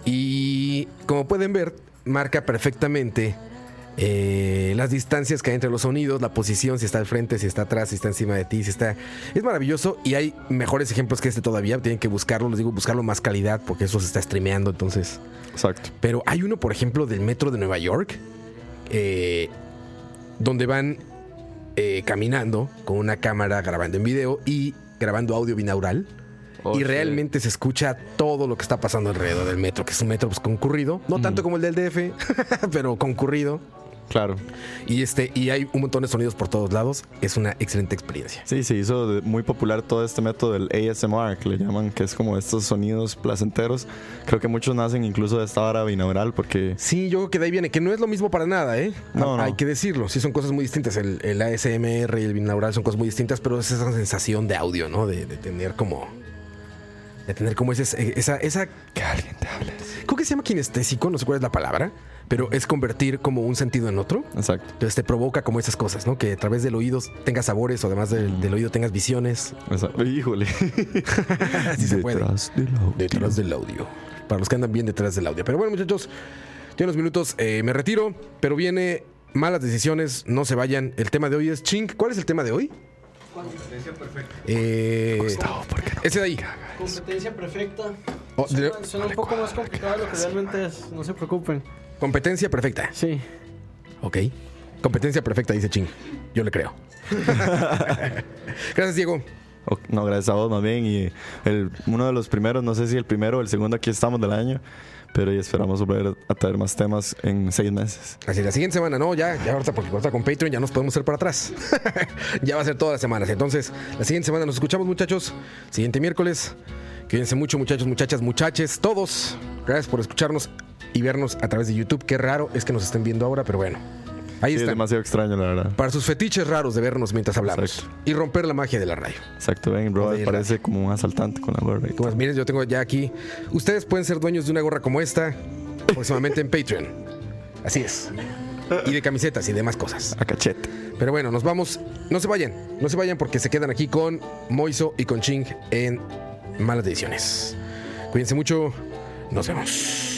Y como pueden ver, marca perfectamente eh, las distancias que hay entre los sonidos, la posición, si está al frente, si está atrás, si está encima de ti, si está... Es maravilloso y hay mejores ejemplos que este todavía. Tienen que buscarlo, les digo, buscarlo más calidad porque eso se está streameando, entonces... Exacto. Pero hay uno, por ejemplo, del metro de Nueva York, eh, donde van eh, caminando con una cámara grabando en video y grabando audio binaural. Oh, y sí. realmente se escucha todo lo que está pasando alrededor del metro, que es un metro pues, concurrido. No tanto como el del DF, [LAUGHS] pero concurrido. Claro. Y, este, y hay un montón de sonidos por todos lados. Es una excelente experiencia. Sí, se hizo muy popular todo este método del ASMR, que le llaman, que es como estos sonidos placenteros. Creo que muchos nacen incluso de esta vara binaural, porque Sí, yo creo que de ahí viene, que no es lo mismo para nada, ¿eh? No, no. Hay que decirlo, sí son cosas muy distintas. El, el ASMR y el binaural son cosas muy distintas, pero es esa sensación de audio, ¿no? De, de tener como... De tener como ese, esa, esa... que alguien te hable. Creo que se llama kinestésico, no sé cuál es la palabra, pero es convertir como un sentido en otro. Exacto. Entonces te provoca como esas cosas, ¿no? Que a través del oído tengas sabores o además del, del oído tengas visiones. Exacto. Híjole. [LAUGHS] Así se puede. Detrás del audio. Detrás del audio. Para los que andan bien detrás del audio. Pero bueno, muchachos, ya unos minutos eh, me retiro, pero viene malas decisiones, no se vayan. El tema de hoy es Ching. ¿Cuál es el tema de hoy? Eh, ese de ahí. Competencia perfecta. Oh, Suena, un poco más complicado de lo que realmente es. No se preocupen. competencia perfecta. Sí. Ok. Competencia perfecta, dice Ching. Yo le creo. [LAUGHS] Gracias, Diego. No, gracias a vos más bien. Y el, uno de los primeros, no sé si el primero o el segundo aquí estamos del año, pero y esperamos volver a traer más temas en seis meses. Así, la siguiente semana, no, ya, ya ahorita, porque ahorita con Patreon ya nos podemos hacer para atrás. [LAUGHS] ya va a ser todas las semanas. Entonces, la siguiente semana nos escuchamos, muchachos. Siguiente miércoles. Cuídense mucho, muchachos, muchachas, muchaches, todos. Gracias por escucharnos y vernos a través de YouTube. Qué raro es que nos estén viendo ahora, pero bueno. Ahí Sí, es demasiado extraño, la verdad. Para sus fetiches raros de vernos mientras hablamos. Exacto. Y romper la magia de la radio. Exacto, ven, Robert parece como un asaltante con la gorra. todo. miren, yo tengo ya aquí. Ustedes pueden ser dueños de una gorra como esta próximamente en Patreon. Así es. Y de camisetas y demás cosas. A cachete. Pero bueno, nos vamos. No se vayan. No se vayan porque se quedan aquí con Moiso y con Ching en Malas Decisiones. Cuídense mucho. Nos vemos.